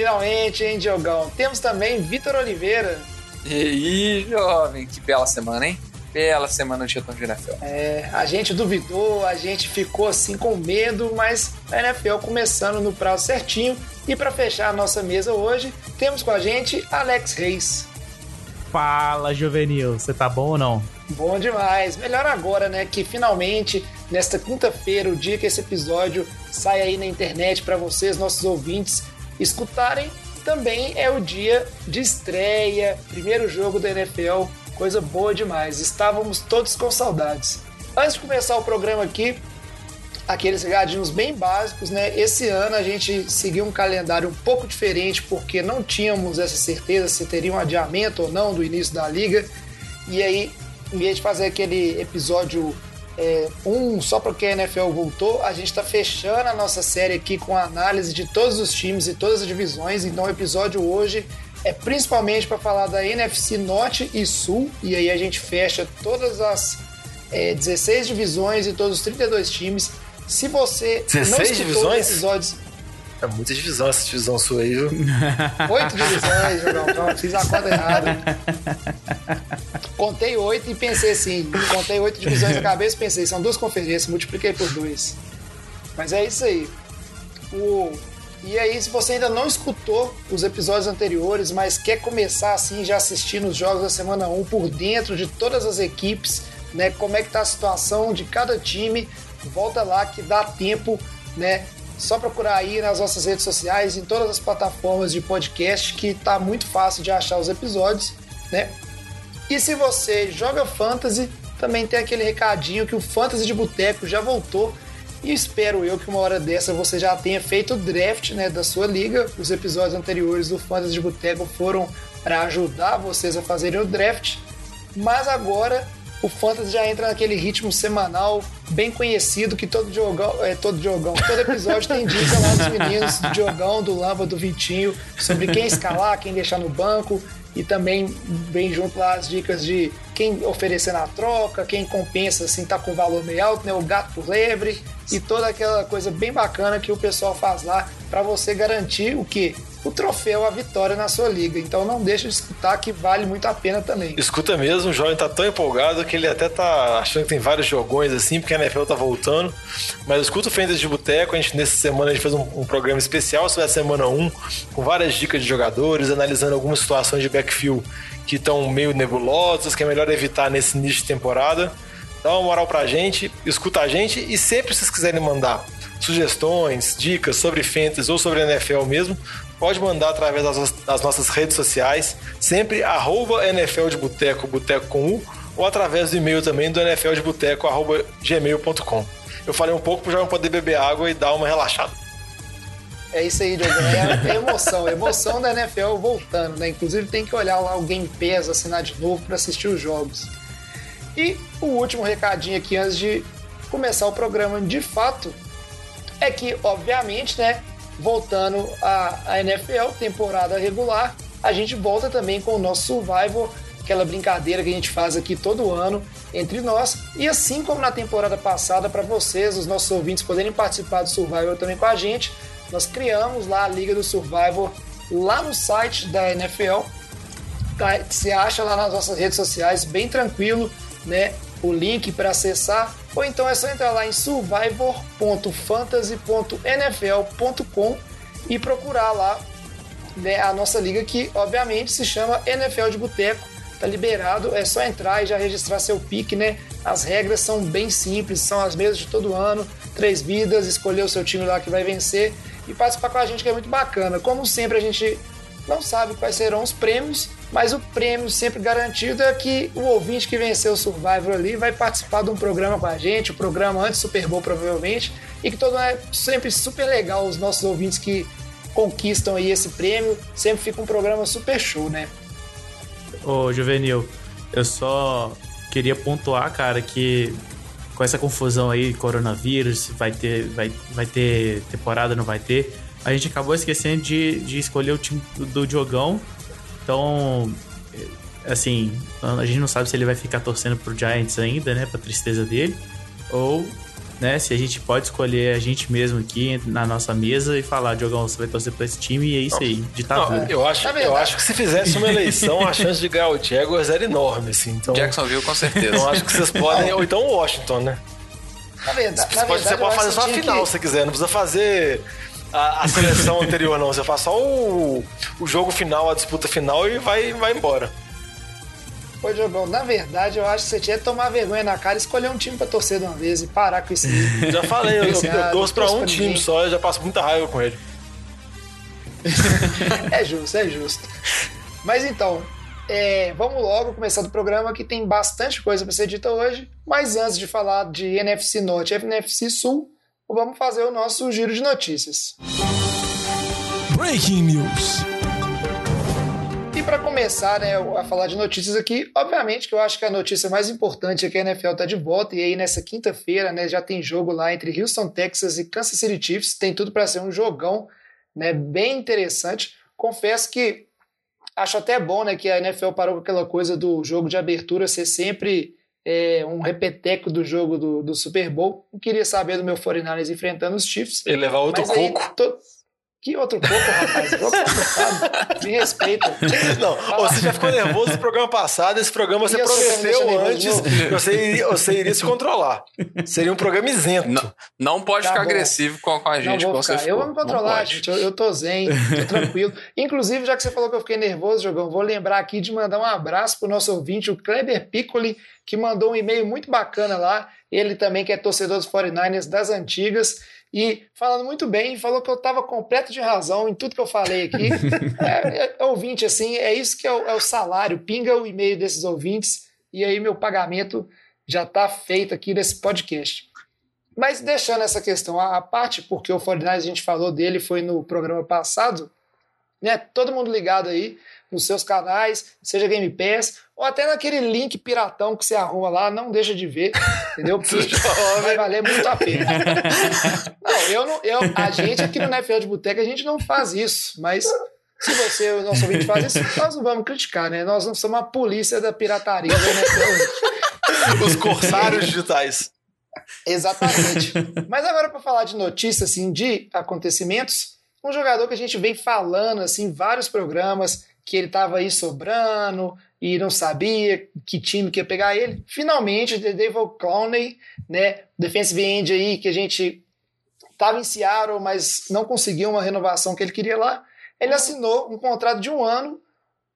Finalmente, hein, Diogão? Temos também Vitor Oliveira. E aí, jovem, que bela semana, hein? Bela semana de retorno de NFL. É, a gente duvidou, a gente ficou assim com medo, mas a NFL começando no prazo certinho. E para fechar a nossa mesa hoje, temos com a gente Alex Reis. Fala, Juvenil, você tá bom ou não? Bom demais. Melhor agora, né? Que finalmente, nesta quinta-feira, o dia que esse episódio sai aí na internet para vocês, nossos ouvintes, escutarem, também é o dia de estreia, primeiro jogo da NFL, coisa boa demais. Estávamos todos com saudades. Antes de começar o programa aqui, aqueles recadinhos bem básicos, né? Esse ano a gente seguiu um calendário um pouco diferente porque não tínhamos essa certeza se teria um adiamento ou não do início da liga. E aí, em vez de fazer aquele episódio é, um só porque a NFL voltou, a gente está fechando a nossa série aqui com a análise de todos os times e todas as divisões. Então, o episódio hoje é principalmente para falar da NFC Norte e Sul. E aí a gente fecha todas as é, 16 divisões e todos os 32 times. Se você 16 divisões? episódios. É muita divisão essa divisão sua aí, viu? Oito divisões, Jogão. Fiz a conta errada. Contei oito e pensei assim. Contei oito divisões na cabeça e pensei, são duas conferências, multipliquei por dois. Mas é isso aí. O... E aí, se você ainda não escutou os episódios anteriores, mas quer começar assim, já assistindo os jogos da semana 1 por dentro de todas as equipes, né? Como é que tá a situação de cada time, volta lá que dá tempo, né? Só procurar aí nas nossas redes sociais, em todas as plataformas de podcast, que tá muito fácil de achar os episódios, né? E se você joga fantasy, também tem aquele recadinho que o Fantasy de Boteco já voltou. E espero eu que uma hora dessa você já tenha feito o draft né, da sua liga. Os episódios anteriores do Fantasy de Boteco foram para ajudar vocês a fazerem o draft. Mas agora o Fantasy já entra naquele ritmo semanal bem conhecido que todo jogão, é, todo jogão, todo episódio tem dica lá dos meninos do Diogão, do Lamba, do Vitinho, sobre quem escalar, quem deixar no banco e também vem junto lá as dicas de quem oferecer na troca, quem compensa assim tá com valor meio alto, né, o gato por lebre e toda aquela coisa bem bacana que o pessoal faz lá para você garantir o que o troféu, a vitória na sua liga. Então não deixa de escutar que vale muito a pena também. Escuta mesmo, o jovem tá tão empolgado que ele até tá achando que tem vários jogões assim, porque a NFL tá voltando. Mas escuta o Fantasy de Boteco, a gente nessa semana a gente fez um, um, programa especial sobre a semana 1, com várias dicas de jogadores, analisando algumas situações de backfield que estão meio nebulosas, que é melhor evitar nesse início de temporada. Dá uma moral pra gente, escuta a gente e sempre se vocês quiserem mandar sugestões, dicas sobre fantasy ou sobre NFL mesmo, pode mandar através das, das nossas redes sociais, sempre arroba NFL de Boteco, Boteco com U, ou através do e-mail também do NFL de Boteco, arroba gmail.com. Eu falei um pouco para já poder beber água e dar uma relaxada. É isso aí, Diogo. É, é emoção, emoção da NFL voltando, né? Inclusive tem que olhar lá o Game Pass, assinar de novo para assistir os jogos. E o último recadinho aqui antes de começar o programa de fato é que, obviamente, né, voltando à, NFL, temporada regular, a gente volta também com o nosso Survivor, aquela brincadeira que a gente faz aqui todo ano entre nós. E assim como na temporada passada, para vocês, os nossos ouvintes, poderem participar do Survivor também com a gente, nós criamos lá a Liga do Survivor lá no site da NFL. Tá? Você acha lá nas nossas redes sociais, bem tranquilo, né? O link para acessar, ou então é só entrar lá em survivor.fantasy.nfl.com e procurar lá né, a nossa liga que obviamente se chama NFL de Boteco. Tá liberado, é só entrar e já registrar seu pique, né? As regras são bem simples, são as mesmas de todo ano. Três vidas, escolher o seu time lá que vai vencer e participar com a gente que é muito bacana. Como sempre a gente não sabe quais serão os prêmios, mas o prêmio sempre garantido é que o ouvinte que venceu o Survivor ali vai participar de um programa com a gente, o um programa antes Super Bowl provavelmente, e que todo é sempre super legal os nossos ouvintes que conquistam aí esse prêmio. Sempre fica um programa super show, né? Ô, Juvenil, eu só queria pontuar, cara, que com essa confusão aí, coronavírus, vai ter, vai, vai ter temporada, não vai ter, a gente acabou esquecendo de, de escolher o time do, do Diogão. Então, assim, a gente não sabe se ele vai ficar torcendo pro Giants ainda, né, pra tristeza dele, ou né? Se a gente pode escolher a gente mesmo aqui na nossa mesa e falar, Diogão, você vai torcer pra esse time e é isso aí, ditadura. eu, acho, Tá eu acho que se fizesse uma eleição, a chance de ganhar o Jaguars era enorme, assim. Então, Jacksonville, com certeza. então acho que vocês podem. Ou então o Washington, né? Na verdade, Você na pode, verdade, você pode fazer só a final que- se você quiser, não precisa fazer a, a seleção anterior, não. Você faz só o, o jogo final, a disputa final e vai, vai embora. Ô, Diogão, na verdade, eu acho que você tinha que tomar vergonha na cara e escolher um time pra torcer de uma vez e parar com isso. Já falei, eu, eu, eu torço pra um time só, eu já passo muita raiva com ele. É justo, é justo. Mas então, é, vamos logo começar do programa que tem bastante coisa para ser dita hoje. Mas antes de falar de NFC Norte e NFC Sul, vamos fazer o nosso giro de notícias. Breaking News. E para começar né, a falar de notícias aqui, obviamente que eu acho que a notícia mais importante é que a NFL está de volta e aí nessa quinta-feira né, já tem jogo lá entre Houston, Texas e Kansas City Chiefs. Tem tudo para ser um jogão né, bem interessante. Confesso que acho até bom né, que a NFL parou com aquela coisa do jogo de abertura ser sempre é, um repeteco do jogo do, do Super Bowl. Não queria saber do meu 49ers enfrentando os Chiefs. Ele levar outro Mas aí, coco. Que outro coco, rapaz? Me respeita. Não, você já ficou nervoso no programa passado, esse programa você prometeu antes, você iria, você iria se controlar. Seria um programa isento. Não, não pode Tá ficar bom. agressivo com, a Não gente, vou como você ficar. Eu vou me Não controlar, gente. Eu, eu tô zen, tô tranquilo. Inclusive, já que você falou que eu fiquei nervoso, Jogão, vou lembrar aqui de mandar um abraço pro nosso ouvinte, o Kleber Piccoli, que mandou um e-mail muito bacana lá. Ele também que é torcedor dos 49ers das antigas. E falando muito bem, falou que eu estava completo de razão em tudo que eu falei aqui. é, é, ouvinte, assim, é isso que é o, é o salário. Pinga o e-mail desses ouvintes e aí meu pagamento já está feito aqui nesse podcast. Mas deixando essa questão à parte, porque o 49 a gente falou dele foi no programa passado, né? Todo mundo ligado aí nos seus canais, seja Game Pass, ou até naquele link piratão que você arruma lá, não deixa de ver, entendeu? Porque vai valer muito a pena. Não, eu não, eu, a gente aqui no NFL de Boteca, a gente não faz isso, mas se você, o nosso ouvinte, faz isso, nós não vamos criticar, né? Nós não somos a polícia da pirataria do NFL. Os corsários digitais. Exatamente. Mas agora para falar de notícias assim de acontecimentos, um jogador que a gente vem falando assim em vários programas que ele estava aí sobrando e não sabia que time que ia pegar ele. Finalmente, o Dave Clowney, né, defensive end aí que a gente estava em Seattle, mas não conseguiu uma renovação que ele queria lá. Ele assinou um contrato de um ano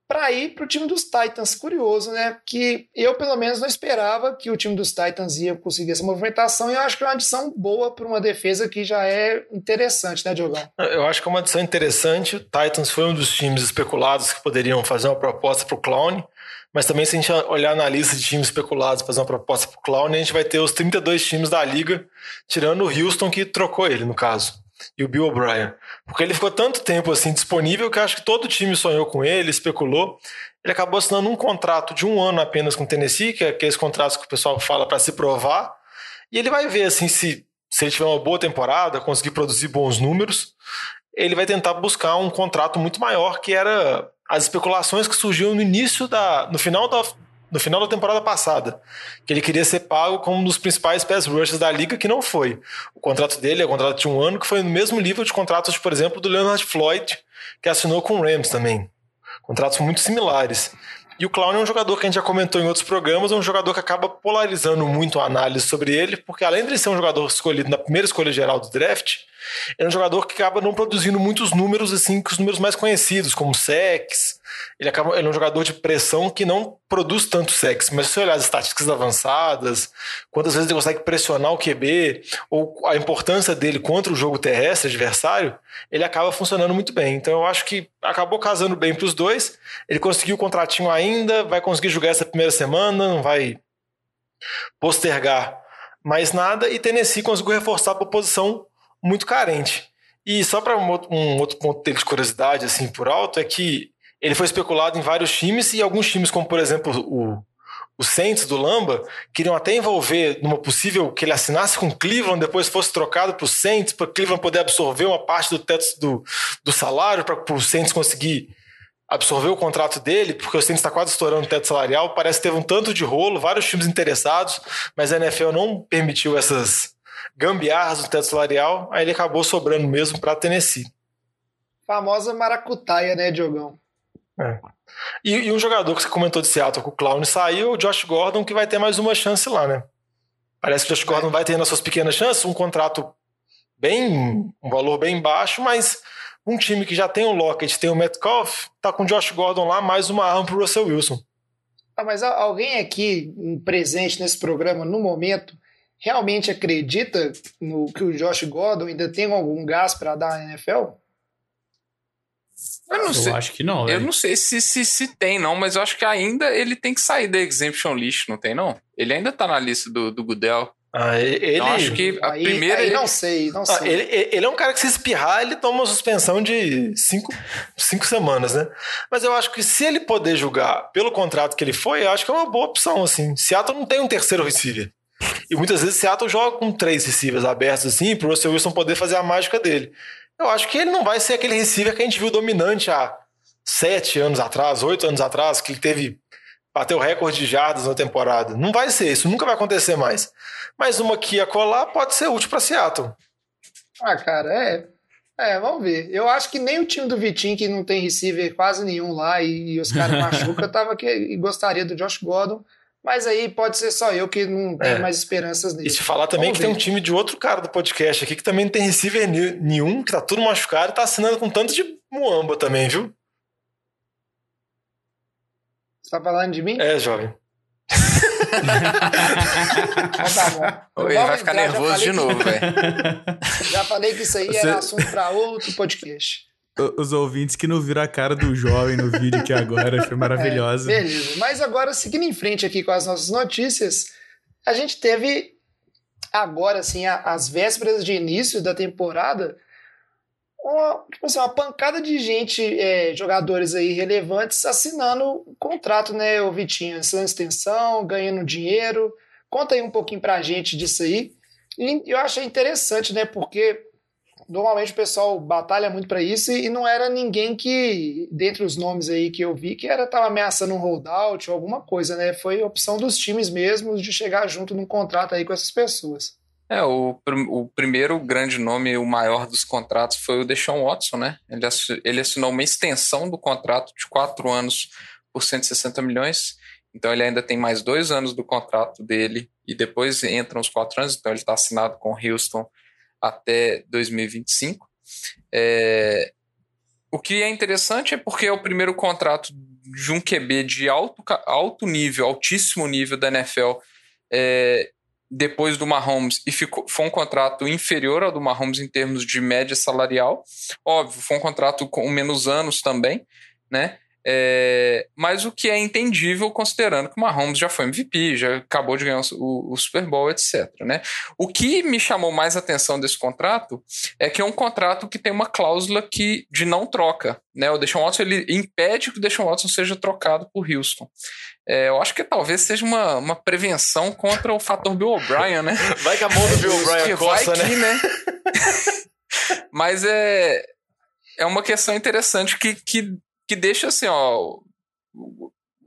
para ir para o time dos Titans. Curioso, né? Que eu, pelo menos, não esperava que o time dos Titans ia conseguir essa movimentação e eu acho que é uma adição boa para uma defesa que já é interessante, né, Diogão? Eu acho que é uma adição interessante. O Titans foi um dos times especulados que poderiam fazer uma proposta para o Clown. Mas também, se a gente olhar na lista de times especulados fazer uma proposta para o Clown, a gente vai ter os 32 times da liga, tirando o Houston, que trocou ele, no caso, e o Bill O'Brien. Porque ele ficou tanto tempo assim disponível que acho que todo time sonhou com ele, especulou. Ele acabou assinando um contrato de um ano apenas com o Tennessee, que é aqueles contratos que o pessoal fala para se provar. E ele vai ver assim se, se ele tiver uma boa temporada, conseguir produzir bons números, ele vai tentar buscar um contrato muito maior, que era as especulações que surgiam no início da. no final da. No final da temporada passada, que ele queria ser pago como um dos principais pass rushers da liga, que não foi. O contrato dele é um contrato de um ano, que foi no mesmo nível de contratos, por exemplo, do Leonard Floyd, que assinou com o Rams também. Contratos muito similares. E o Clown é um jogador que a gente já comentou em outros programas, é um jogador que acaba polarizando muito a análise sobre ele, porque além de ser um jogador escolhido na primeira escolha geral do draft, é um jogador que acaba não produzindo muitos números assim, que os números mais conhecidos, como sacks. Ele, acaba, ele é um jogador de pressão que não produz tanto sacks, mas se você olhar as estatísticas avançadas, quantas vezes ele consegue pressionar o QB, ou a importância dele contra o jogo terrestre adversário, ele acaba funcionando muito bem. Então eu acho que acabou casando bem para os dois. Ele conseguiu o contratinho ainda, vai conseguir jogar essa primeira semana, não vai postergar mais nada. E Tennessee conseguiu reforçar a posição muito carente. E só para um outro ponto dele de curiosidade, assim, por alto, é que ele foi especulado em vários times e alguns times, como por exemplo o, o Saints do Lamba, queriam até envolver numa possível que ele assinasse com Cleveland, depois fosse trocado para o Saints, para Cleveland poder absorver uma parte do teto do, do salário, para o Saints conseguir absorver o contrato dele, porque o Saints está quase estourando o teto salarial. Parece que teve um tanto de rolo, vários times interessados, mas a NFL não permitiu essas gambiarras do teto salarial, aí ele acabou sobrando mesmo para Tennessee. Famosa maracutaia, né, Diogão? E, e um jogador que você comentou de Seattle, que o Clown saiu, o Josh Gordon, que vai ter mais uma chance lá, né? Parece que o Josh Gordon vai ter nas suas pequenas chances um contrato bem. um valor bem baixo, mas um time que já tem o Lockett, tem o Metcalf, tá com o Josh Gordon lá, mais uma arma pro Russell Wilson. Ah, mas alguém aqui presente nesse programa no momento realmente acredita no que o Josh Gordon ainda tem algum gás para dar na NFL? Eu não Eu sei. acho que não, Eu velho. não sei se, se, se tem, não, mas eu acho que ainda ele tem que sair da exemption list, não tem, não? Ele ainda tá na lista do, do Goodell. Ah, ele, Então acho que a Aí, primeira. aí ele- não sei, não Ah, sei. ele, ele é um cara que se espirrar, ele toma uma suspensão de cinco, cinco semanas, né? Mas eu acho que se ele poder jogar pelo contrato que ele foi, eu acho que é uma boa opção, assim. Seattle não tem um terceiro receiver. E muitas vezes Seattle joga com três receivers abertos, assim, pro Russell Wilson poder fazer a mágica dele. Eu acho que ele não vai ser aquele receiver que a gente viu dominante há sete anos atrás, oito anos atrás, que ele teve bateu recorde de jardas na temporada. Não vai ser isso, nunca vai acontecer mais. Mas uma que ia colar pode ser útil para Seattle. Ah, cara, é. É, vamos ver. Eu acho que nem o time do Vitinho, que não tem receiver quase nenhum lá e, e os caras machucam, tava que e gostaria do Josh Gordon. Mas aí pode ser só eu que não tenho É. mais esperanças E nele. te falar também Vamos que tem um ver. time de outro cara do podcast aqui que também não tem receiver nenhum, que tá tudo machucado e tá assinando com tanto de muamba também, viu? Você tá falando de mim? É, jovem. Então tá bom. Oi, Vamos vai ficar entrar, nervoso de que- novo, velho. Já falei que isso aí Você- era assunto pra outro podcast. Os ouvintes que não viram a cara do jovem no vídeo aqui agora foi maravilhosa. É, beleza. Mas agora, seguindo em frente aqui com as nossas notícias, a gente teve agora, assim, a- as vésperas de início da temporada, uma, tipo assim, uma pancada de gente, é, jogadores aí relevantes, assinando contrato, né, o Vitinho? Assinando extensão, ganhando dinheiro. Conta aí um pouquinho pra gente disso aí. E eu achei interessante, né, porque normalmente o pessoal batalha muito pra isso e, não era ninguém que, dentre os nomes aí que eu vi, que era tava ameaçando um holdout ou alguma coisa, né? Foi opção dos times mesmo de chegar junto num contrato aí com essas pessoas. É, o, o primeiro grande nome, o maior dos contratos, foi o Deshaun Watson, né? Ele, assi- ele assinou uma extensão do contrato de quatro anos por 160 milhões. Então ele ainda tem mais dois anos do contrato dele e depois entram os quatro anos. Então ele está assinado com Houston até 2025. É, o que é interessante é porque é o primeiro contrato de um QB de alto, alto nível, altíssimo nível da NFL é, depois do Mahomes e ficou, foi um contrato inferior ao do Mahomes em termos de média salarial. Óbvio, foi um contrato com menos anos também, né? É, mas o que é entendível considerando que o Mahomes já foi MVP, já acabou de ganhar o, o Super Bowl, etc. Né? O que me chamou mais atenção desse contrato é que é um contrato que tem uma cláusula que, de não troca. Né? O Deshaun Watson ele impede que o Deshaun Watson seja trocado por Houston. É, eu acho que talvez seja uma, uma prevenção contra o fator Bill O'Brien, né? Vai que a mão do Bill O'Brien vai coça, né? que, né? Mas é, é uma questão interessante que, que, que deixa assim, ó.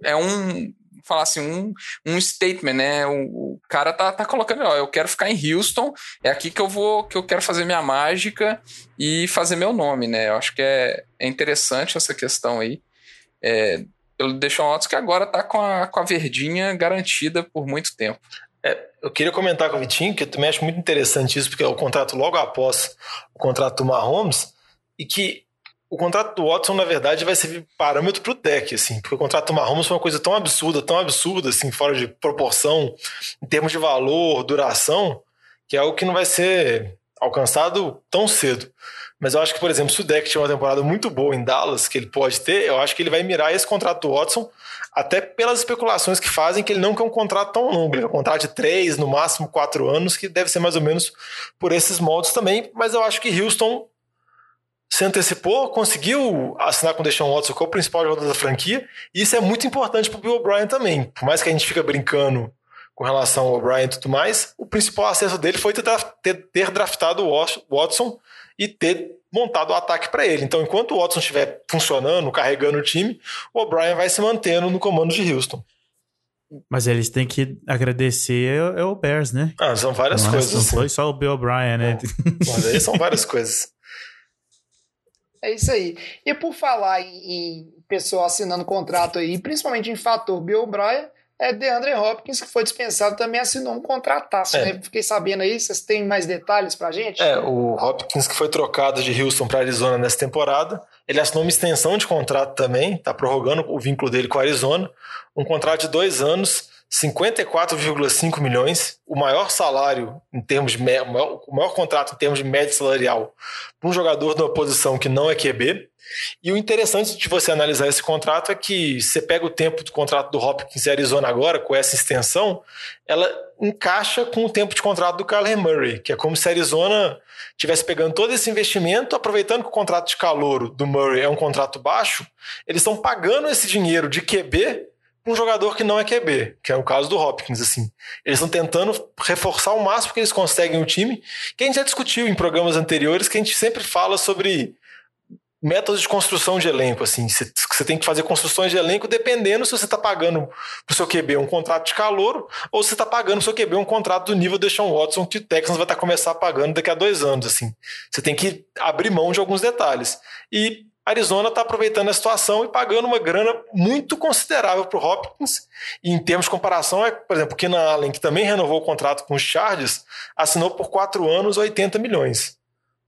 É um. Falar assim, um, um statement, né? O, o cara tá, tá colocando, ó, eu quero ficar em Houston, é aqui que eu vou, que eu quero fazer minha mágica e fazer meu nome, né? Eu acho que é, é interessante essa questão aí. É, pelo Deshaun Watson, que agora tá com a, com a verdinha garantida por muito tempo. Eu queria comentar com o Vitinho, que eu também muito interessante isso, porque é o contrato logo após o contrato do Mahomes, e que o contrato do Watson, na verdade, vai servir parâmetro para o deck, assim, porque o contrato do Mahomes foi uma coisa tão absurda, tão absurda, assim, fora de proporção, em termos de valor, duração, que é algo que não vai ser alcançado tão cedo. Mas eu acho que, por exemplo, se o deck tiver uma temporada muito boa em Dallas, que ele pode ter, eu acho que ele vai mirar esse contrato do Watson, até pelas especulações que fazem que ele não quer um contrato tão longo, ele quer um contrato de três, no máximo quatro anos, que deve ser mais ou menos por esses moldes também, mas eu acho que Houston se antecipou, conseguiu assinar com o Deshaun Watson, que é o principal jogador da franquia, e isso é muito importante para o Bill O'Brien também. Por mais que a gente fica brincando com relação ao O'Brien e tudo mais, o principal acesso dele foi ter, ter, ter draftado o Watson e ter montado o ataque para ele. Então, enquanto o Watson estiver funcionando, carregando o time, o O'Brien vai se mantendo no comando de Houston. Mas eles têm que agradecer é o Bears, né? Ah, são várias não, coisas. Não assim. foi só o Bill O'Brien, né? Mas aí são várias coisas. É isso aí. E por falar em, em pessoal assinando contrato aí, principalmente em fator Bill O'Brien, é DeAndre Hopkins, que foi dispensado, também assinou um contrataço, é. né? Fiquei sabendo aí, vocês têm mais detalhes pra gente? É, o Hopkins que foi trocado de Houston para Arizona nessa temporada, ele assinou uma extensão de contrato também, tá prorrogando o vínculo dele com a Arizona, um contrato de dois anos, 54,5 milhões, o maior salário em termos de o maior, o maior contrato em termos de média salarial para um jogador de uma posição que não é QB. E o interessante de você analisar esse contrato é que você pega o tempo do contrato do Hopkins e Arizona agora, com essa extensão, ela encaixa com o tempo de contrato do Kyler Murray, que é como se a Arizona tivesse pegando todo esse investimento, aproveitando que o contrato de calor do Murray é um contrato baixo, eles estão pagando esse dinheiro de QB um jogador que não é QB, que é o caso do Hopkins, assim. Eles estão tentando reforçar o máximo que eles conseguem o time, que a gente já discutiu em programas anteriores, que a gente sempre fala sobre métodos de construção de elenco, assim. Você tem que fazer construções de elenco dependendo se você está pagando o seu QB um contrato de calor ou se você está pagando o seu QB um contrato do nível de Sean Watson que o Texans vai estar tá começar pagando daqui a dois anos, assim. Você tem que abrir mão de alguns detalhes. E Arizona está aproveitando a situação e pagando uma grana muito considerável para o Hopkins. E em termos de comparação, é, por exemplo, o Keenan Allen, que também renovou o contrato com os Chargers, assinou por quatro anos 80 milhões.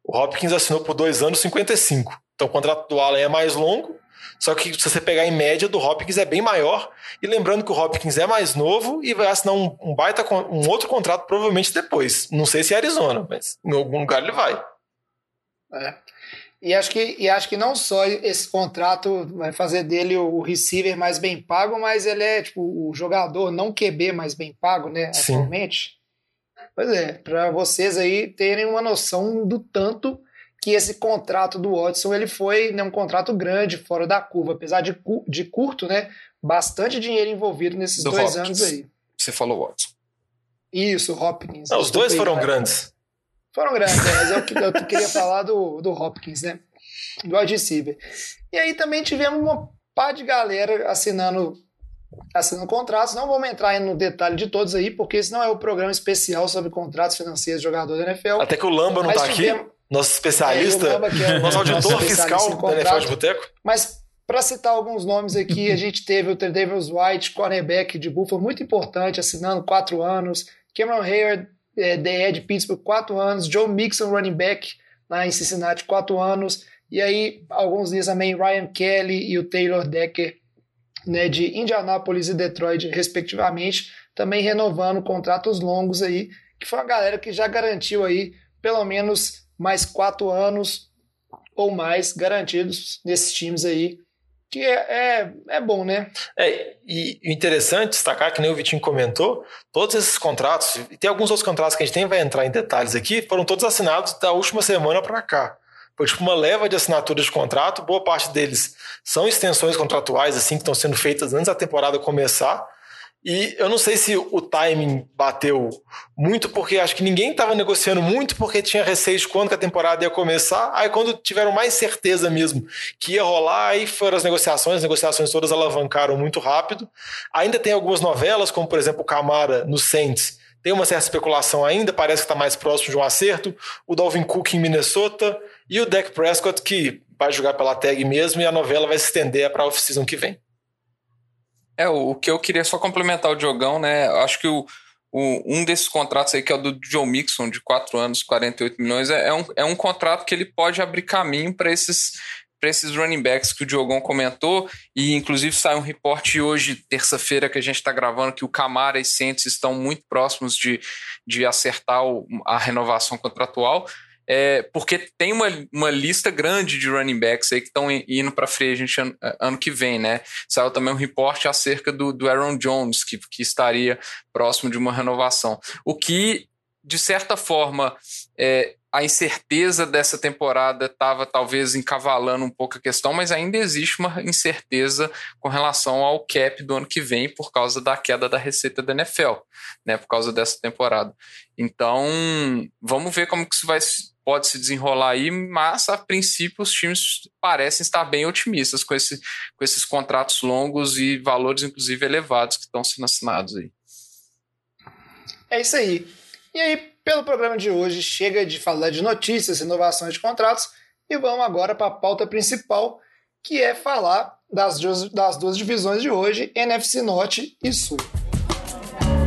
O Hopkins assinou por dois anos 55. Então o contrato do Allen é mais longo, só que se você pegar em média do Hopkins é bem maior. E lembrando que o Hopkins é mais novo e vai assinar um, um baita um outro contrato provavelmente depois. Não sei se é Arizona, mas em algum lugar ele vai. É. E acho que, e acho que não só esse contrato vai fazer dele o receiver mais bem pago, mas ele é tipo o jogador não QB mais bem pago, né, Sim. atualmente. Pois é, para vocês aí terem uma noção do tanto que esse contrato do Watson ele foi né, um contrato grande, fora da curva, apesar de, de curto, né? Bastante dinheiro envolvido nesses do dois Hopkins. anos aí. Você falou Watson. Isso, Hopkins. Não, os dois foram grandes. Foram grandes, né? mas eu, eu queria falar do, do Hopkins, né? Do receiver. E aí também tivemos uma pá de galera assinando assinando contratos. Não vamos entrar no detalhe de todos aí, porque esse não é o programa especial sobre contratos financeiros de jogador da NFL. Até que o Lamba não está aqui, nosso especialista, é, Lamba, é nosso auditor fiscal da NFL de Boteco. Mas para citar alguns nomes aqui, a gente teve o Davis White, cornerback de Buffalo, muito importante, assinando quatro anos. Cameron Hayward, é, DE de Pittsburgh, quatro anos, Joe Mixon, running back lá em Cincinnati, quatro anos, e aí alguns dias também Ryan Kelly e o Taylor Decker né, de Indianápolis e Detroit, respectivamente, também renovando contratos longos aí, que foi uma galera que já garantiu aí pelo menos mais quatro anos ou mais garantidos nesses times aí que é, é, é, bom, né? É, e interessante destacar, que nem o Vitinho comentou, todos esses contratos, e tem alguns outros contratos que a gente nem vai entrar em detalhes aqui, foram todos assinados da última semana para cá. Foi tipo uma leva de assinaturas de contrato, boa parte deles são extensões contratuais, assim, que estão sendo feitas antes da temporada começar, e eu não sei se o timing bateu muito, porque acho que ninguém estava negociando muito, porque tinha receio de quando que a temporada ia começar. Aí, quando tiveram mais certeza mesmo que ia rolar, aí foram as negociações. As negociações todas alavancaram muito rápido. Ainda tem algumas novelas, como por exemplo Camara no Saints. Tem uma certa especulação ainda, parece que está mais próximo de um acerto. O Dalvin Cook em Minnesota e o Dak Prescott, que vai jogar pela tag mesmo, e a novela vai se estender para a off-season que vem. É, o, que eu queria só complementar o Diogão, né? Acho que o, o, um desses contratos aí, que é o do Joe Mixon, de 4 anos, 48 milhões, é, é, um, é um contrato que ele pode abrir caminho para esses esses running backs que o Diogão comentou, e inclusive sai um reporte hoje, terça-feira, que a gente está gravando, que o Camara e Saints estão muito próximos de, de acertar o, a renovação contratual é, porque tem uma, uma lista grande de running backs aí que estão indo para free agent ano, ano, que vem, né? Saiu também um reporte acerca do, do Aaron Jones, que, que estaria próximo de uma renovação. O que, de certa forma, é, a incerteza dessa temporada estava talvez encavalando um pouco a questão, mas ainda existe uma incerteza com relação ao cap do ano que vem por causa da queda da receita da NFL, né, por causa dessa temporada. Então, vamos ver como que isso vai pode se desenrolar aí, mas a princípio os times parecem estar bem otimistas com, esse, com esses contratos longos e valores inclusive elevados que estão sendo assinados aí. É isso aí. E aí, pelo programa de hoje, chega de falar de notícias, inovações de contratos e vamos agora para a pauta principal, que é falar das duas, das duas divisões de hoje, NFC Norte e Sul.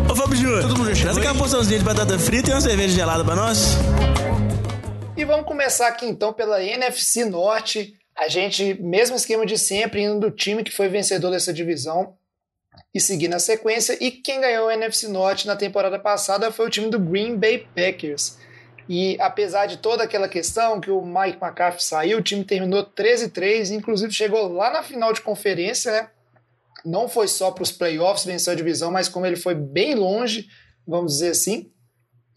Ô Fábio Júnior, todo mundo traz aqui uma porçãozinha de batata frita e uma cerveja gelada para nós. E vamos começar aqui então pela NFC Norte. A gente, mesmo esquema de sempre, indo do time que foi vencedor dessa divisão e seguir na sequência. E quem ganhou o NFC Norte na temporada passada foi o time do Green Bay Packers. E apesar de toda aquela questão que o Mike McCarthy saiu, o time terminou 13-3, inclusive chegou lá na final de conferência, né? Não foi só para os playoffs vencer a divisão, mas como ele foi bem longe, vamos dizer assim,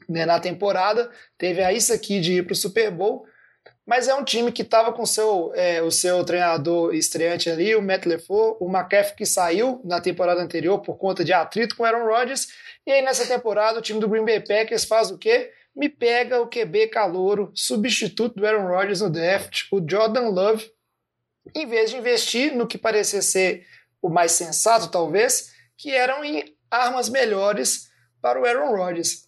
né, na temporada, teve a isso aqui de ir para o Super Bowl, mas é um time que estava com seu, é, o seu treinador estreante ali, o Matt LeFleur, o McCaffrey que saiu na temporada anterior por conta de atrito com o Aaron Rodgers, e aí nessa temporada o time do Green Bay Packers faz o quê? Me pega o QB calouro, substituto do Aaron Rodgers no draft, o Jordan Love, em vez de investir no que parecia ser o mais sensato, talvez, que eram em armas melhores para o Aaron Rodgers.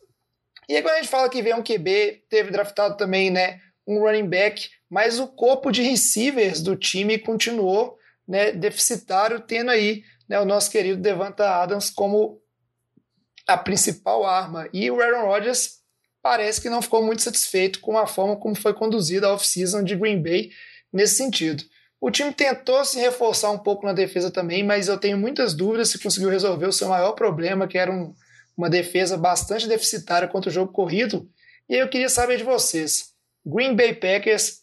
E aí quando a gente fala que vem um QB, teve draftado também, né, um running back, mas o corpo de receivers do time continuou né, deficitário, tendo aí né, o nosso querido Devanta Adams como a principal arma. E o Aaron Rodgers parece que não ficou muito satisfeito com a forma como foi conduzida a off-season de Green Bay nesse sentido. O time tentou se reforçar um pouco na defesa também, mas eu tenho muitas dúvidas se conseguiu resolver o seu maior problema, que era um uma defesa bastante deficitária contra o jogo corrido. E eu queria saber de vocês. Green Bay Packers,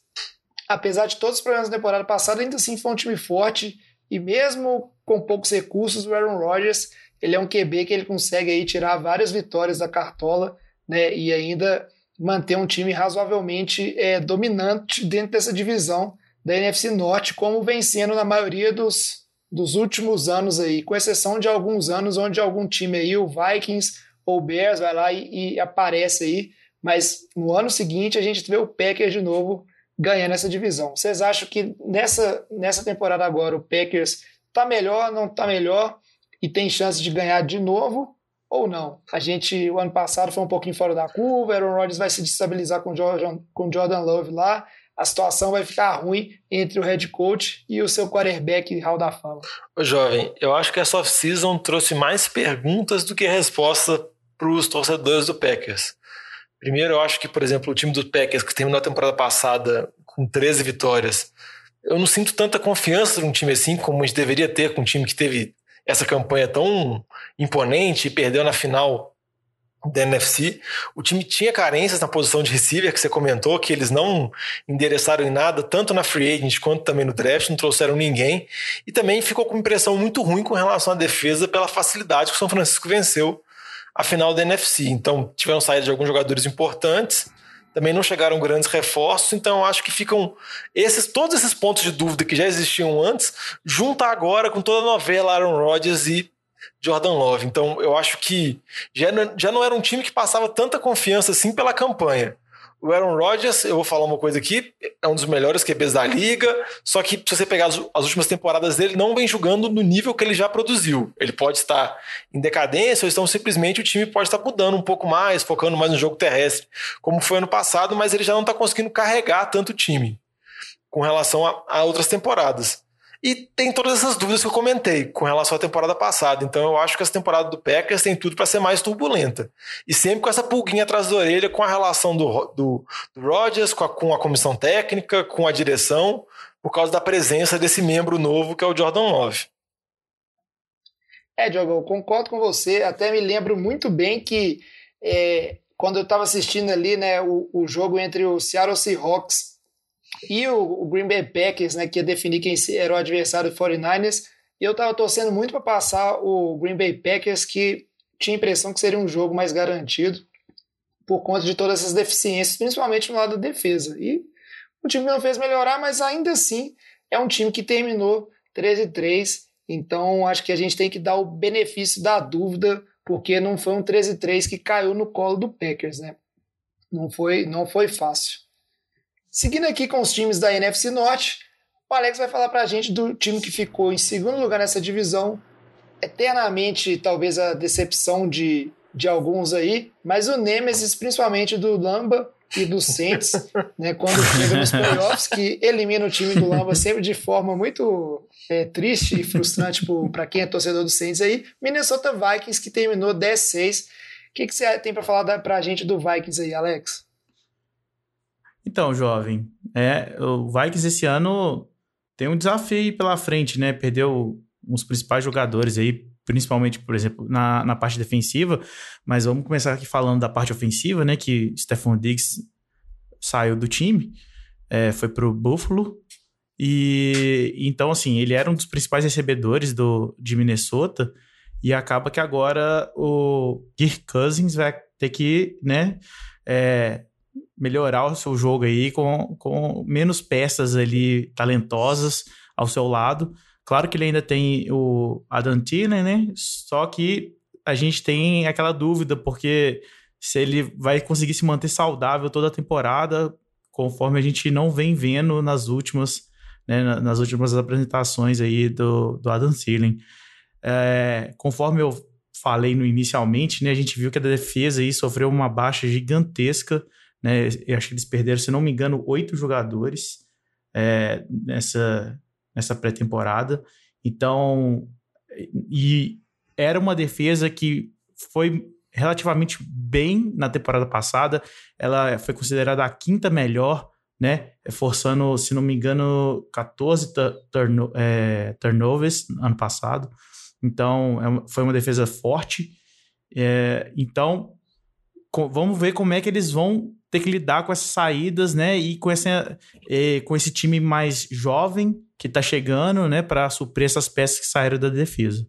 apesar de todos os problemas da temporada passada, ainda assim foi um time forte e mesmo com poucos recursos, o Aaron Rodgers, ele é um QB que ele consegue aí tirar várias vitórias da cartola, né, e ainda manter um time razoavelmente é, dominante dentro dessa divisão da NFC Norte, como vencendo na maioria dos, dos últimos anos aí, com exceção de alguns anos onde algum time aí, o Vikings ou o Bears, vai lá e, e aparece aí, mas no ano seguinte a gente vê o Packers de novo ganhando essa divisão. Vocês acham que nessa, nessa temporada agora o Packers tá melhor, não tá melhor e tem chance de ganhar de novo ou não? A gente, o ano passado foi um pouquinho fora da curva, Aaron Rodgers vai se destabilizar com Jordan, com Jordan Love lá, a situação vai ficar ruim entre o head coach e o seu quarterback Hall da Fama. Ô, jovem, eu acho que essa off-season trouxe mais perguntas do que resposta para os torcedores do Packers. Primeiro, eu acho que, por exemplo, o time do Packers, que terminou a temporada passada com 13 vitórias, eu não sinto tanta confiança num time assim como a gente deveria ter com um time que teve essa campanha tão imponente e perdeu na final da NFC. O time tinha carências na posição de receiver, que você comentou, que eles não endereçaram em nada, tanto na free agent quanto também no draft, não trouxeram ninguém. E também ficou com impressão muito ruim com relação à defesa pela facilidade que o São Francisco venceu a final da NFC. Então, tiveram saída de alguns jogadores importantes, também não chegaram grandes reforços, então acho que ficam esses todos esses pontos de dúvida que já existiam antes, junta agora com toda a novela Aaron Rodgers e Jordan Love. Então eu acho que já não, já não era um time que passava tanta confiança assim pela campanha. O Aaron Rodgers, eu vou falar uma coisa aqui, é um dos melhores QBs da liga, só que se você pegar as, as, últimas temporadas dele, não vem jogando no nível que ele já produziu. Ele pode estar em decadência, ou então simplesmente o time pode estar mudando um pouco mais, focando mais no jogo terrestre, como foi ano passado, mas ele já não está conseguindo carregar tanto o time com relação a, a outras temporadas. E tem todas essas dúvidas que eu comentei com relação à temporada passada. Então eu acho que essa temporada do Packers tem tudo para ser mais turbulenta. E sempre com essa pulguinha atrás da orelha com a relação do, do, do Rodgers, com a, com a comissão técnica, com a direção, por causa da presença desse membro novo que é o Jordan Love. É, Diogo, eu concordo com você. Até me lembro muito bem que é, quando eu estava assistindo ali né, o, o jogo entre o Seattle Seahawks e o, o, Green Bay Packers, né, que ia definir quem era o adversário do 49ers. E eu estava torcendo muito para passar o Green Bay Packers, que tinha a impressão que seria um jogo mais garantido. por conta de todas essas deficiências, principalmente no lado da defesa. E o time não fez melhorar, mas ainda assim é um time que terminou 13-3. Então acho que a gente tem que dar o benefício da dúvida, porque não foi um 13-3 que caiu no colo do Packers, né? Não foi, não foi fácil. Seguindo aqui com os times da NFC Norte, o Alex vai falar pra gente do time que ficou em segundo lugar nessa divisão. Eternamente, talvez a decepção de, de alguns aí, mas o Nemesis, principalmente do Lamba e do Saints, né, quando chega nos playoffs, que elimina o time do Lamba sempre de forma muito é, triste e frustrante para quem é torcedor do Saints aí. Minnesota Vikings, que terminou 10-6. O que, que você tem para falar para a gente do Vikings aí, Alex? Então, jovem, é, o Vikings esse ano tem um desafio pela frente, né? Perdeu uns principais jogadores aí, principalmente, por exemplo, na, na parte defensiva, mas vamos começar aqui falando da parte ofensiva, né? Que Stephon Diggs saiu do time, é, foi pro Buffalo, e então, assim, ele era um dos principais recebedores do, de Minnesota, e acaba que agora o Kirk Cousins vai ter que, né, é, melhorar o seu jogo aí com, com menos peças ali talentosas ao seu lado. Claro que ele ainda tem o Adam Thielen, né? Só que a gente tem aquela dúvida, porque se ele vai conseguir se manter saudável toda a temporada, conforme a gente não vem vendo nas últimas, né, nas últimas apresentações aí do, do Adam Thielen. É, conforme eu falei no inicialmente, né, a gente viu que a defesa aí sofreu uma baixa gigantesca né? Eu acho que eles perderam, se não me engano, oito jogadores é, nessa, nessa pré-temporada. Então, e era uma defesa que foi relativamente bem na temporada passada. Ela foi considerada a quinta melhor, né? Forçando, se não me engano, 14 turno, é, turnovers ano passado. Então, é foi uma defesa forte. É, então, vamos ver como é que eles vão ter que lidar com essas saídas, né? E com, essa, e, com esse time mais jovem que tá chegando, né? Para suprir essas peças que saíram da defesa.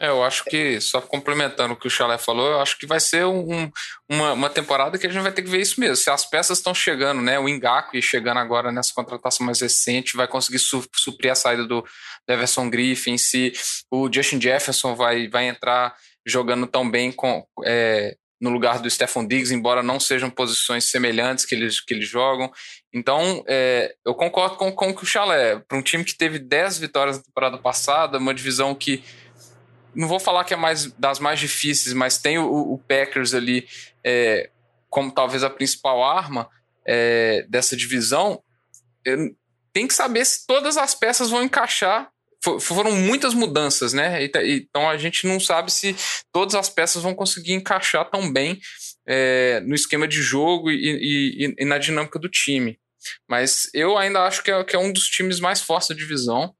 É, eu acho que, só complementando o que o Chalé falou, eu acho que vai ser um, uma, uma temporada que a gente vai ter que ver isso mesmo. Se as peças estão chegando, né? O Engaku e chegando agora nessa contratação mais recente, vai conseguir su suprir a saída do Everson Griffin, se o Justin Jefferson vai, vai entrar jogando tão bem com, é, no lugar do Stephon Diggs, embora não sejam posições semelhantes que eles, que eles jogam. Então, é, eu concordo com, com o Chalé. Para um time que teve 10 vitórias na temporada passada, uma divisão que não vou falar que é mais das mais difíceis, mas tem o, o Packers ali é, como talvez a principal arma é, dessa divisão. Tem que saber se todas as peças vão encaixar foram muitas mudanças, né? Então a gente não sabe se todas as peças vão conseguir encaixar tão bem é, no esquema de jogo e, e, e, na dinâmica do time. Mas eu ainda acho que é, que é um dos times mais fortes da divisão.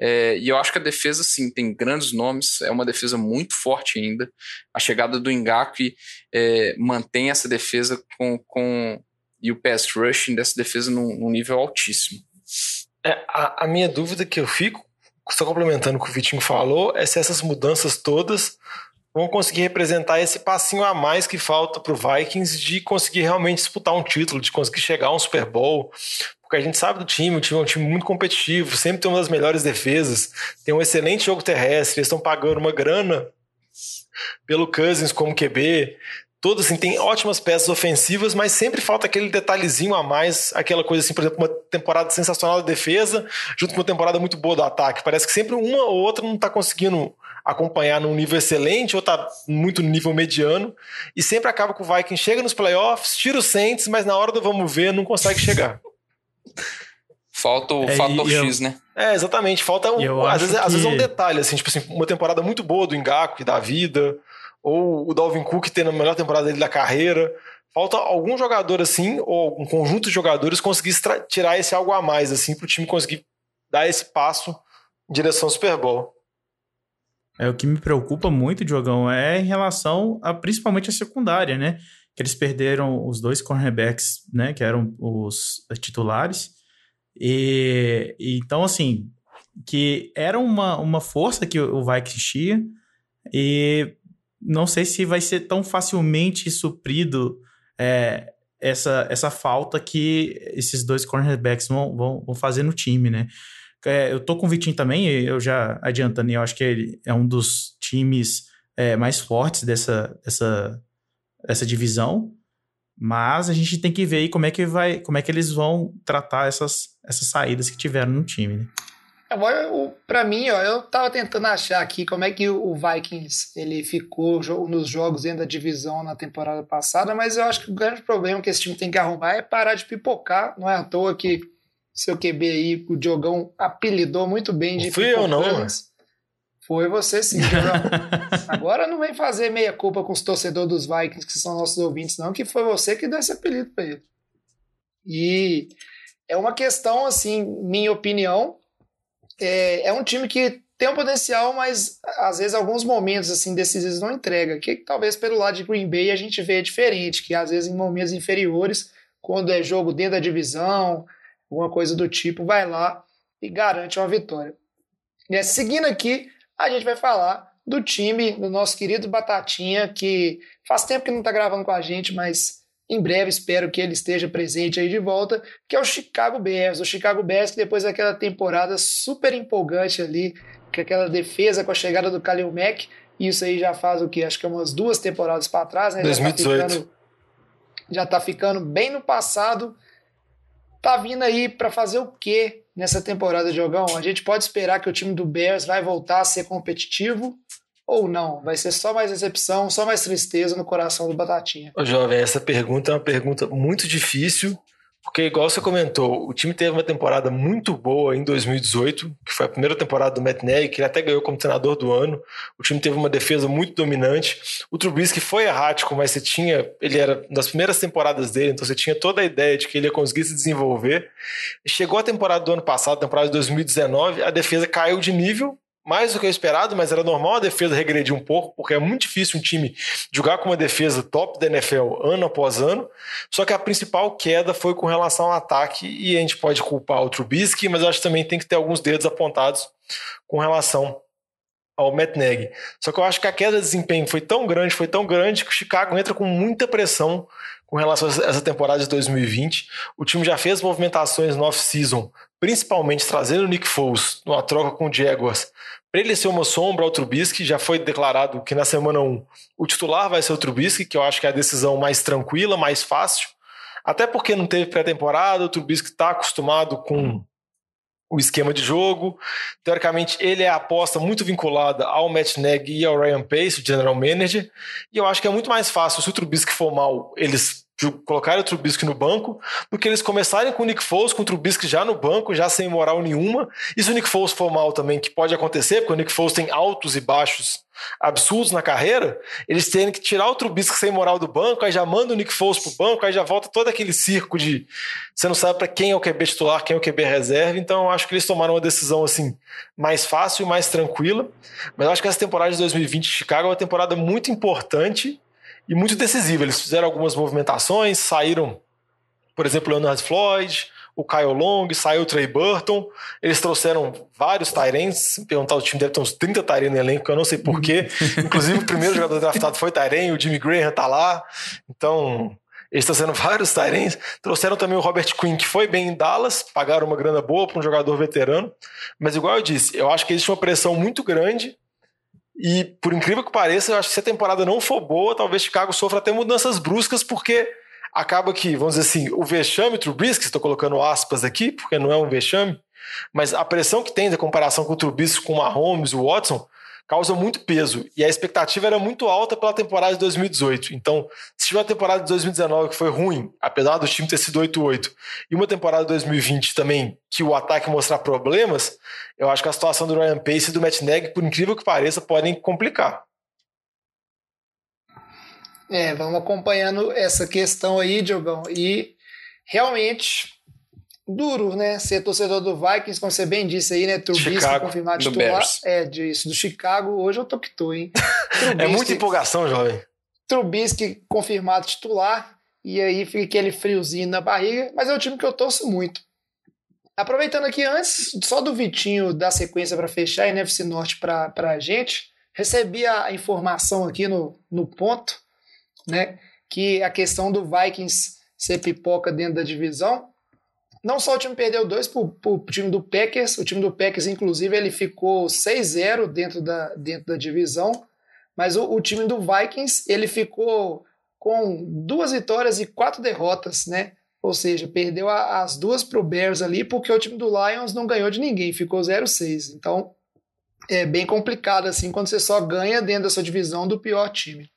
É, e eu acho que a defesa, sim, tem grandes nomes, é uma defesa muito forte ainda. A chegada do Ngakwe é, mantém essa defesa com, com e o pass rushing dessa defesa num, num nível altíssimo. É, a, a, minha dúvida que eu fico só complementando o que o Vitinho falou, é se essas mudanças todas vão conseguir representar esse passinho a mais que falta para o Vikings de conseguir realmente disputar um título, de conseguir chegar a um Super Bowl. Porque a gente sabe do time, o time é um time muito competitivo, sempre tem uma das melhores defesas, tem um excelente jogo terrestre, eles estão pagando uma grana pelo Cousins como QB. Todo assim, tem ótimas peças ofensivas, mas sempre falta aquele detalhezinho a mais, aquela coisa assim, por exemplo, uma temporada sensacional da defesa, junto com uma temporada muito boa do ataque. Parece que sempre uma ou outra não está conseguindo acompanhar num nível excelente ou está muito no nível mediano, e sempre acaba com o Vikings chega nos playoffs, tira o Saints, mas na hora do vamos ver não consegue chegar. Falta o é, fator X, eu... né? É, exatamente. Falta um, às, vezes, que... às vezes é um detalhe, assim, tipo assim, uma temporada muito boa do Engaku e da vida, ou o Dalvin Cook tendo a melhor temporada dele da carreira. Falta algum jogador assim, ou um conjunto de jogadores conseguir tirar esse algo a mais, assim, para o time conseguir dar esse passo em direção ao Super Bowl. É o que me preocupa muito, Diogão, é em relação a principalmente a secundária, né? Que eles perderam os dois cornerbacks, né? Que eram os titulares. E, então, assim, que era uma, uma força que o Vikings tinha. E não sei se vai ser tão facilmente suprido é, essa, essa falta que esses dois cornerbacks vão, vão, vão fazer no time, né? É, eu tô com o Vitinho também, eu já adiantando, eu acho que ele é um dos times é, mais fortes dessa, dessa, dessa divisão. Mas a gente tem que ver aí como é que vai, como é que eles vão tratar essas, essas saídas que tiveram no time, né? Agora, para mim, ó, eu tava tentando achar aqui como é que o Vikings ele ficou nos jogos dentro da divisão na temporada passada, mas eu acho que o grande problema que esse time tem que arrumar é parar de pipocar. Não é à toa que seu QB aí, o Diogão, apelidou muito bem de fui eu, não. Foi você sim, Agora não vem fazer meia culpa com os torcedores dos Vikings, que são nossos ouvintes, não, que foi você que deu esse apelido para ele. E é uma questão, assim, minha opinião, é, é um time que tem um potencial, mas às vezes alguns momentos assim decisivos não entrega. Que talvez pelo lado de Green Bay a gente vê diferente, que às vezes em momentos inferiores, quando é jogo dentro da divisão, alguma coisa do tipo, vai lá e garante uma vitória. E é, seguindo aqui, a gente vai falar do time do nosso querido Batatinha, que faz tempo que não está gravando com a gente, mas em breve espero que ele esteja presente aí de volta, que é o Chicago Bears. O Chicago Bears que depois daquela temporada super empolgante ali, com aquela defesa com a chegada do Kalil Mack, isso aí já faz o que? Acho que é umas duas temporadas para trás, né? 2018. Já tá, ficando, já tá ficando bem no passado. Tá vindo aí para fazer o quê nessa temporada, Jogão? A gente pode esperar que o time do Bears vai voltar a ser competitivo ou não? Vai ser só mais decepção, só mais tristeza no coração do Batatinha? Ô, jovem, essa pergunta é uma pergunta muito difícil, porque, igual você comentou, o time teve uma temporada muito boa em 2018, que foi a primeira temporada do Matt Nagy, que ele até ganhou como treinador do ano. O time teve uma defesa muito dominante. O Trubisky foi errático, mas você tinha. Ele era das primeiras temporadas dele, então você tinha toda a ideia de que ele ia conseguir se desenvolver. Chegou a temporada do ano passado, temporada de 2019, a defesa caiu de nível, mais do que o esperado, mas era normal a defesa regredir um pouco, porque é muito difícil um time jogar com uma defesa top da NFL ano após ano. Só que a principal queda foi com relação ao ataque, e a gente pode culpar o Trubisky, mas acho que também tem que ter alguns dedos apontados com relação ao Matt Nagy. Só que eu acho que a queda de desempenho foi tão grande, foi tão grande, que o Chicago entra com muita pressão com relação a essa temporada de 2020. O time já fez movimentações no off-season, principalmente trazendo o Nick Foles numa troca com o Jaguars, para ele ser uma sombra ao Trubisky. Já foi declarado que na semana 1 o titular vai ser o Trubisky, que eu acho que é a decisão mais tranquila, mais fácil. Até porque não teve pré-temporada, o Trubisky está acostumado com o esquema de jogo. Teoricamente, ele é a aposta muito vinculada ao Matt Nagy e ao Ryan Pace, o general manager. E eu acho que é muito mais fácil, se o Trubisky for mal, eles colocarem o Trubisky no banco, do que eles começarem com o Nick Foles, com o Trubisky já no banco, já sem moral nenhuma. E se o Nick Foles for mal também, que pode acontecer, porque o Nick Foles tem altos e baixos absurdos na carreira, eles têm que tirar o Trubisky sem moral do banco, aí já manda o Nick Foles pro banco, aí já volta todo aquele circo de você não sabe para quem é o QB titular, quem é o QB reserva. Então eu acho que eles tomaram uma decisão assim mais fácil e mais tranquila. Mas eu acho que essa temporada de 2020 de Chicago é uma temporada muito importante e muito decisiva. Eles fizeram algumas movimentações, saíram, por exemplo, o Leonard Floyd, o Kyle Long, saiu o Trey Burton. Eles trouxeram vários Tyrens. Perguntar o time deve ter uns 30 Tyrens no elenco, eu não sei porquê. Inclusive, o primeiro jogador draftado foi Tyren, o Jimmy Graham tá lá. Então, eles trouxeram vários Tyrens. Trouxeram também o Robert Quinn, que foi bem em Dallas, pagaram uma grana boa para um jogador veterano. Mas, igual eu disse, eu acho que existe uma pressão muito grande e, por incrível que pareça, eu acho que se a temporada não for boa, talvez Chicago sofra até mudanças bruscas, porque acaba que, vamos dizer assim, o vexame Trubisky, estou colocando aspas aqui, porque não é um vexame, mas a pressão que tem da comparação com o Trubisky, com o Mahomes, o Watson, causa muito peso. E a expectativa era muito alta pela temporada de 2018. Então, se tiver uma temporada de 2019 que foi ruim, apesar do time ter sido 8-8, e uma temporada de 2020 também que o ataque mostrar problemas, eu acho que a situação do Ryan Pace e do Matt Nagy, por incrível que pareça, podem complicar. É, vamos acompanhando essa questão aí, Diogão. E realmente duro, né? Ser torcedor do Vikings, como você bem disse aí, né? Trubisky Chicago, confirmado do titular. Bears. É, disso, do Chicago. Hoje eu tô que tô, hein? É muita empolgação, jovem. Trubisky confirmado titular. E aí fica aquele friozinho na barriga. Mas é um time que eu torço muito. Aproveitando aqui antes, só do Vitinho dar sequência para fechar a NFC Norte para a gente. recebi a informação aqui no, no ponto, né? Que a questão do Vikings ser pipoca dentro da divisão. Não só o time perdeu dois para o time do Packers, o time do Packers, inclusive, ele ficou 6-0 dentro da, dentro da divisão, mas o, o time do Vikings ele ficou com duas vitórias e quatro derrotas, né? Ou seja, perdeu a, as duas para o Bears ali, porque o time do Lions não ganhou de ninguém, ficou 0-6. Então é bem complicado assim quando você só ganha dentro da sua divisão do pior time.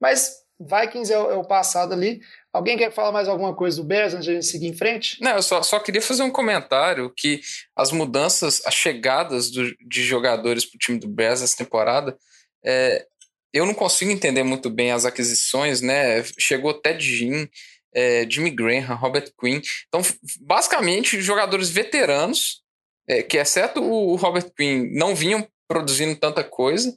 Mas Vikings é o, é o passado ali. Alguém quer falar mais alguma coisa do Bears antes de a gente seguir em frente? Não, eu só, só queria fazer um comentário que as mudanças, as chegadas do, de jogadores para o time do Bears essa temporada, é, eu não consigo entender muito bem as aquisições, né? Chegou Ted Jean, é, Jimmy Graham, Robert Quinn. Então, basicamente, jogadores veteranos, é, que exceto o Robert Quinn, não vinham produzindo tanta coisa.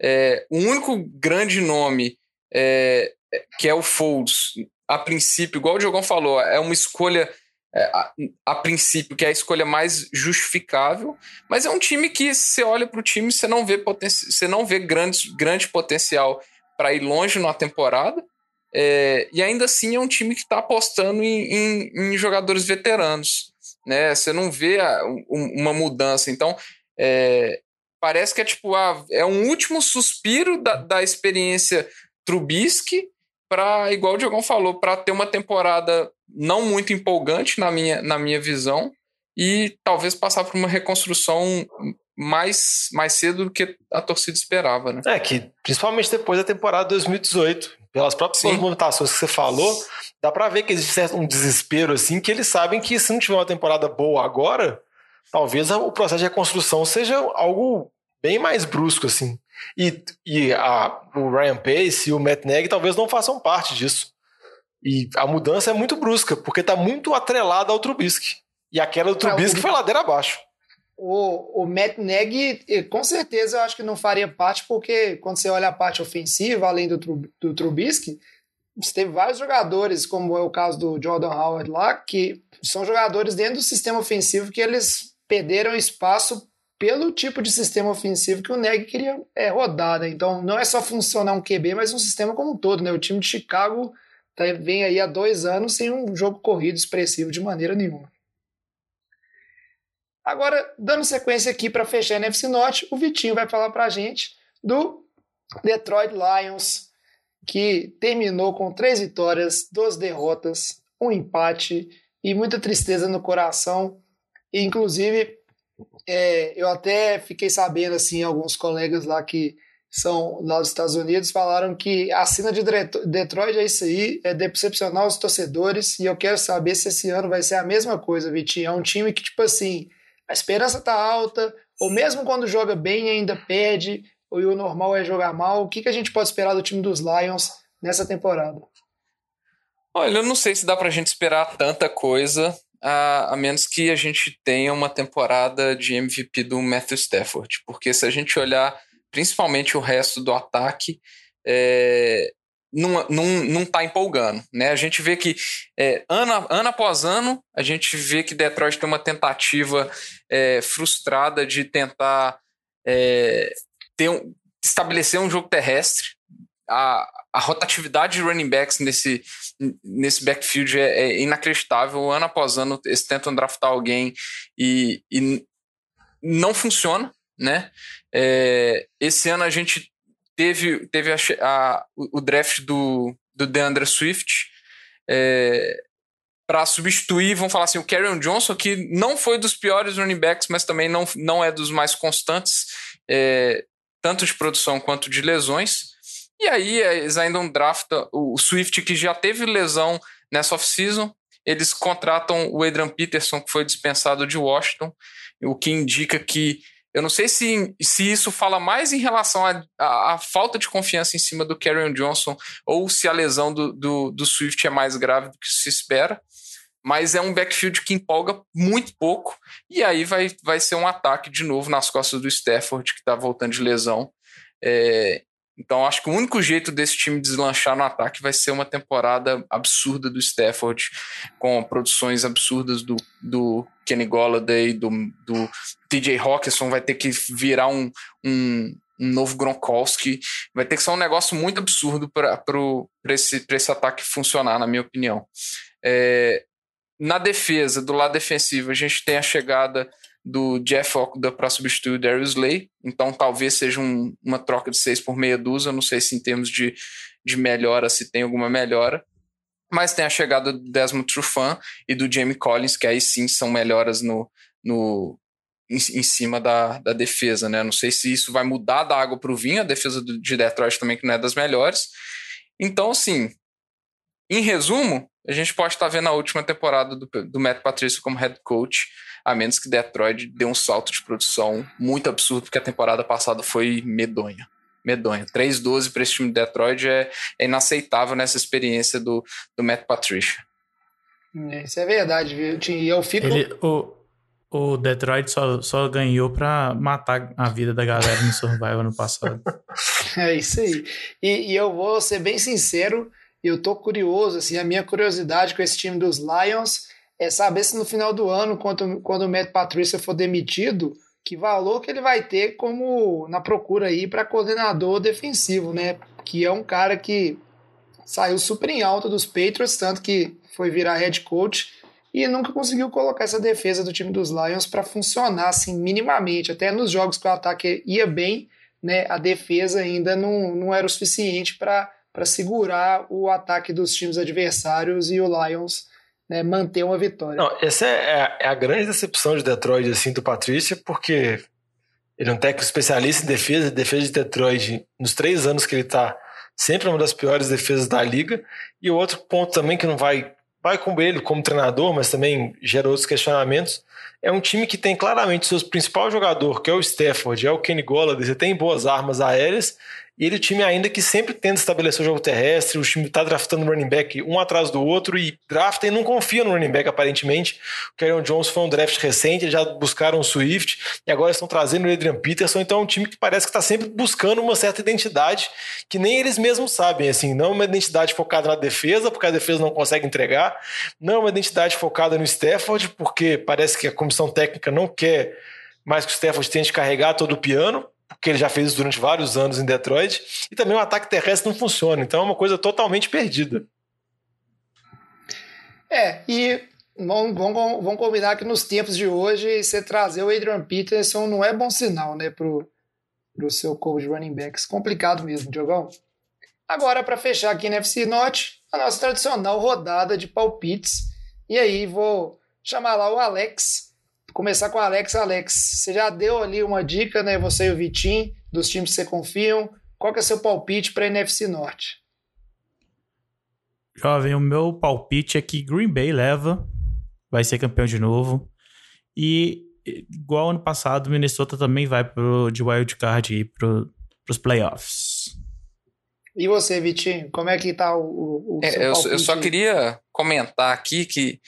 É, o único grande nome é, que é o Folds, a princípio, igual o Diogão falou, é uma escolha é, a, a, princípio, que é a escolha mais justificável, mas é um time que você olha para o time, você não vê você não vê grande, grande potencial para ir longe na temporada. É, e ainda assim é um time que está apostando em, em, em, jogadores veteranos. Né? Você não vê a, um, uma mudança. Então, é, parece que é tipo a, é um último suspiro da, da experiência Trubisky para, igual o Diogão falou, para ter uma temporada não muito empolgante na minha, na minha visão e talvez passar por uma reconstrução mais, mais cedo do que a torcida esperava, né? É, que principalmente depois da temporada 2018, pelas próprias Sim. movimentações que você falou, dá para ver que existe um desespero assim, que eles sabem que se não tiver uma temporada boa agora, talvez o processo de reconstrução seja algo bem mais brusco assim. E, e a, o Ryan Pace e o Matt Nagy talvez não façam parte disso. E a mudança é muito brusca, porque está muito atrelada ao Trubisky. E aquela do Trubisky ah, foi ladeira abaixo. O, o Matt Nagy, com certeza, eu acho que não faria parte, porque quando você olha a parte ofensiva, além do, do Trubisky, você teve vários jogadores, como é o caso do Jordan Howard lá, que são jogadores dentro do sistema ofensivo que eles perderam espaço pelo tipo de sistema ofensivo que o Neg queria é, rodar. Né? Então, não é só funcionar um QB, mas um sistema como um todo. Né? O time de Chicago tá, vem aí há dois anos sem um jogo corrido expressivo de maneira nenhuma. Agora, dando sequência aqui para fechar a NFC Norte, o Vitinho vai falar para a gente do Detroit Lions, que terminou com três vitórias, duas derrotas, um empate e muita tristeza no coração. E, inclusive, é, eu até fiquei sabendo, assim, alguns colegas lá que são lá dos Estados Unidos falaram que a cena de Detroit é isso aí, é decepcionar os torcedores, e eu quero saber se esse ano vai ser a mesma coisa, Vitinho. É um time que, tipo assim, a esperança tá alta, ou mesmo quando joga bem ainda perde, ou o normal é jogar mal. O que, que a gente pode esperar do time dos Lions nessa temporada? Olha, eu não sei se dá pra gente esperar tanta coisa a, a menos que a gente tenha uma temporada de MVP do Matthew Stafford. Porque se a gente olhar principalmente o resto do ataque, é, não, não, não tá empolgando. Né? A gente vê que é, ano, ano após ano, a gente vê que Detroit tem uma tentativa é, frustrada de tentar é, ter um, estabelecer um jogo terrestre. A, a rotatividade de running backs nesse, nesse backfield é, é, inacreditável. Ano após ano, eles tentam draftar alguém e, e não funciona, né? É, esse ano a gente teve, teve a, a, o draft do, do DeAndre Swift é, para substituir, vamos falar assim, o Carrion Johnson, que não foi dos piores running backs, mas também não, não é dos mais constantes, é, tanto de produção quanto de lesões. E aí eles ainda draftam o Swift, que já teve lesão nessa off-season. Eles contratam o Adrian Peterson, que foi dispensado de Washington, o que indica que. Eu não sei se, se isso fala mais em relação à falta de confiança em cima do Karrion Johnson ou se a lesão do, do, do Swift é mais grave do que se espera mas é um backfield que empolga muito pouco, e aí vai, vai ser um ataque de novo nas costas do Stafford, que está voltando de lesão. É, então, acho que o único jeito desse time deslanchar no ataque vai ser uma temporada absurda do Stafford, com produções absurdas do, do Kenny Golladay, do, do TJ Hawkinson, vai ter que virar um, um, um novo Gronkowski. Vai ter que ser um negócio muito absurdo para esse, esse ataque funcionar, na minha opinião. É, na defesa, do lado defensivo, a gente tem a chegada do Jeff Okuda para substituir o Darius Slay, então talvez seja um, uma troca de seis por meia dúzia, não sei se em termos de, de melhora, se tem alguma melhora, mas tem a chegada do Desmond Trufant e do Jamie Collins, que aí sim são melhoras no, no, em, em, cima da, da defesa, né? Não sei se isso vai mudar da água para o vinho, a defesa do, de Detroit também que não é das melhores. Então, assim, em resumo, a gente pode estar vendo a última temporada do, do Matt Patrício como head coach, a menos que Detroit dê um salto de produção muito absurdo, porque a temporada passada foi medonha. Medonha. 3-12 para esse time de Detroit é, é, inaceitável nessa experiência do, do Matt Patricia. É, isso é verdade, viu? E eu fico. Ele, o, o Detroit só, só ganhou pra matar a vida da galera no Survival no passado. é isso aí. E, e, eu vou ser bem sincero, eu tô curioso, assim, a minha curiosidade com esse time dos Lions é saber se no final do ano, quando, quando o Matt Patrícia for demitido, que valor que ele vai ter como na procura aí para coordenador defensivo, né? Que é um cara que saiu super em alta dos Patriots, tanto que foi virar head coach e nunca conseguiu colocar essa defesa do time dos Lions para funcionar assim minimamente. Até nos jogos que o ataque ia bem, né, a defesa ainda não, não era o suficiente para segurar o ataque dos times adversários e o Lions né, manter uma vitória. Não, essa é a, é a grande decepção de Detroit assim do Patrícia, porque ele é um técnico especialista em defesa, defesa de Detroit nos três anos que ele está sempre é uma das piores defesas da liga. E o outro ponto também que não vai vai com ele como treinador, mas também gera outros questionamentos. É um time que tem claramente seu principal jogador, que é o Stafford, é o Kenny Golladay, você tem boas armas aéreas, ele, time ainda que sempre tenta estabelecer o jogo terrestre, o time está draftando running back um atrás do outro e drafta e não confia no running back aparentemente. O Karen Jones foi um draft recente, já buscaram o Swift e agora estão trazendo o Adrian Peterson, então é um time que parece que está sempre buscando uma certa identidade que nem eles mesmos sabem, assim, não é uma identidade focada na defesa, porque a defesa não consegue entregar, não é uma identidade focada no Stafford, porque parece que a comissão técnica não quer mais que o Stafford tente carregar todo o piano, porque ele já fez isso durante vários anos em Detroit, e também o ataque terrestre não funciona, então é uma coisa totalmente perdida. É, e vamos, vamos, combinar que nos tempos de hoje, você trazer o Adrian Peterson não é bom sinal, né, pro, pro seu corpo de running backs. Complicado mesmo, Diogão. Agora, para fechar aqui na FC Norte, a nossa tradicional rodada de palpites. E aí, vou chamar lá o Alex começar com o Alex. Alex, você já deu ali uma dica, né? Você e o Vitinho, dos times que você confiam. Qual que é seu palpite para a NFC Norte? Jovem, o meu palpite é que Green Bay leva, vai ser campeão de novo. E igual ano passado, Minnesota também vai pro, de wild card e pro, pros playoffs. E você, Vitinho, como é que tá o, o é, eu, eu, só queria comentar aqui que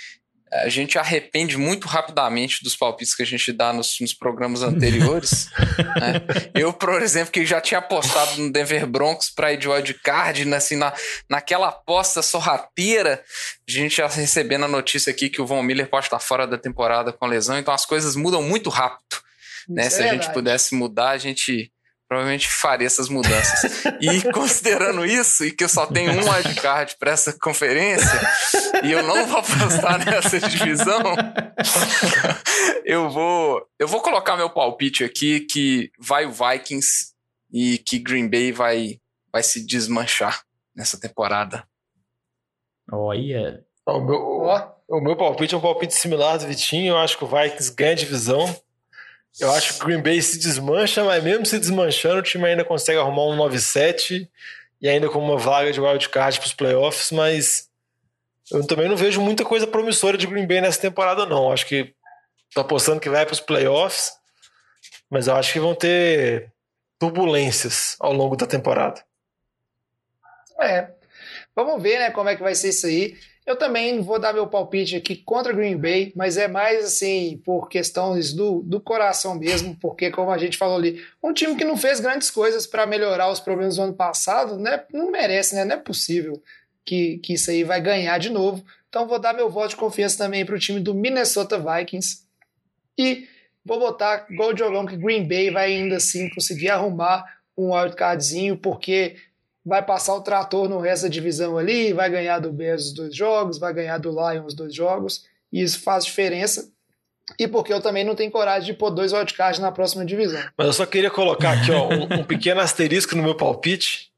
a gente arrepende muito rapidamente dos palpites que a gente dá nos, nos programas anteriores. né? Eu, por exemplo, que já tinha apostado no Denver Broncos para ir de wildcard, né? assim, na, naquela aposta sorrateira, a gente já recebendo a notícia aqui que o Von Miller pode estar fora da temporada com lesão, então as coisas mudam muito rápido. Né? Se a gente pudesse mudar, a gente provavelmente faria essas mudanças. e considerando isso, e que eu só tenho um wildcard para essa conferência, e eu não vou apostar nessa divisão, eu vou eu vou colocar meu palpite aqui que vai o Vikings e que Green Bay vai, vai se desmanchar nessa temporada. Olha. O meu, o meu palpite é um palpite similar do Vitinho. Eu acho que o Vikings ganha a divisão eu acho que o Green Bay se desmancha, mas mesmo se desmanchando, o time ainda consegue arrumar um 9-7 e ainda com uma vaga de wildcard para os playoffs, mas eu também não vejo muita coisa promissora de Green Bay nessa temporada, não. Acho que tô apostando que vai para os playoffs, mas eu acho que vão ter turbulências ao longo da temporada. É. Vamos ver, né, como é que vai ser isso aí. Eu também vou dar meu palpite aqui contra Green Bay, mas é mais assim por questões do, do coração mesmo, porque como a gente falou ali, um time que não fez grandes coisas para melhorar os problemas do ano passado, né, não merece, né? Não é possível que, que isso aí vai ganhar de novo. Então vou dar meu voto de confiança também para o time do Minnesota Vikings e vou botar igual o jogão que Green Bay vai ainda assim conseguir arrumar um wildcardzinho, porque vai passar o trator no resto da divisão ali, vai ganhar do Bears os dois jogos, vai ganhar do Lions os dois jogos, e isso faz diferença. E porque eu também não tenho coragem de pôr dois wildcards na próxima divisão. Mas eu só queria colocar aqui ó, um, um pequeno asterisco no meu palpite.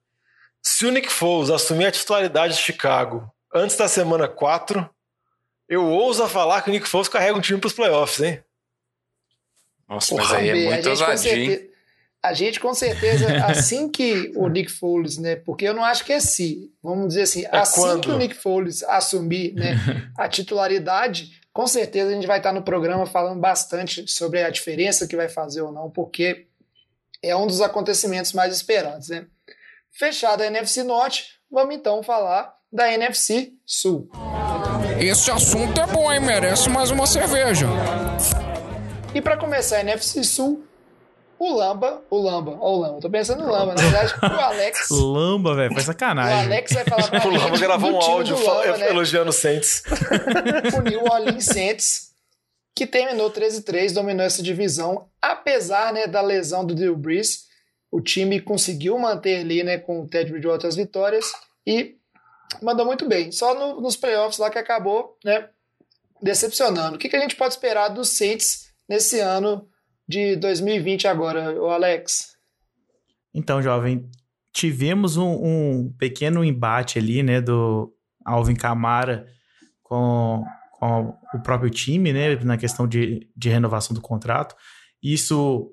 Se o Nick Foles assumir a titularidade de Chicago antes da semana 4, eu ouso falar que o Nick Foles carrega um time para os playoffs, hein? Nossa, mas aí é muito ousadia, a gente com certeza, assim que o Nick Foles, né? Porque eu não acho que é se, vamos dizer assim, é assim quando? que o Nick Foles assumir né, a titularidade, com certeza a gente vai estar no programa falando bastante sobre a diferença que vai fazer ou não, porque é um dos acontecimentos mais esperados, né? Fechada a NFC Norte, vamos então falar da NFC Sul. Esse assunto é bom, hein? Merece mais uma cerveja. E para começar a NFC Sul, o Lamba, o Lamba, ó o Lamba, tô pensando no Lamba, na verdade, o Alex. Lamba, velho, foi sacanagem. O Alex vai falar pra O Lamba gravou um áudio Lamba, né? elogiando o Saints. o New Orleans Saints, que terminou 13-3, dominou essa divisão, apesar né, da lesão do Drew Brees, o time conseguiu manter ali né, com o Ted Bridgewater as vitórias e mandou muito bem. Só no, nos playoffs lá que acabou né, decepcionando. O que, que a gente pode esperar dos Saints nesse ano de 2020 agora, o Alex? Então, jovem, tivemos um, um, pequeno embate ali, né, do Alvin Camara com, com o próprio time, né, na questão de, de renovação do contrato. Isso,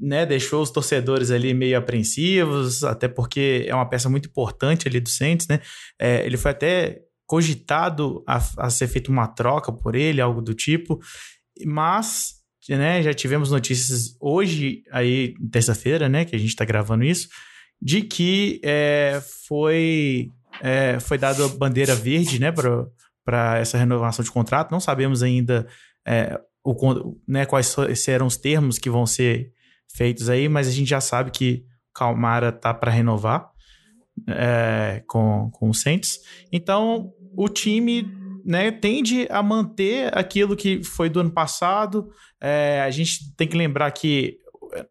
né, deixou os torcedores ali meio apreensivos, até porque é uma peça muito importante ali do Saints, né. É, ele foi até cogitado a, a ser feita uma troca por ele, algo do tipo, mas né, já tivemos notícias hoje, aí, terça-feira, né, que a gente está gravando isso, de que é, foi, é, foi dada bandeira verde, né, para essa renovação de contrato. Não sabemos ainda é, o, né, quais serão os termos que vão ser feitos aí, mas a gente já sabe que Calmara tá para renovar é, com, com o Saints. Então, o time né, tende a manter aquilo que foi do ano passado. É, a gente tem que lembrar que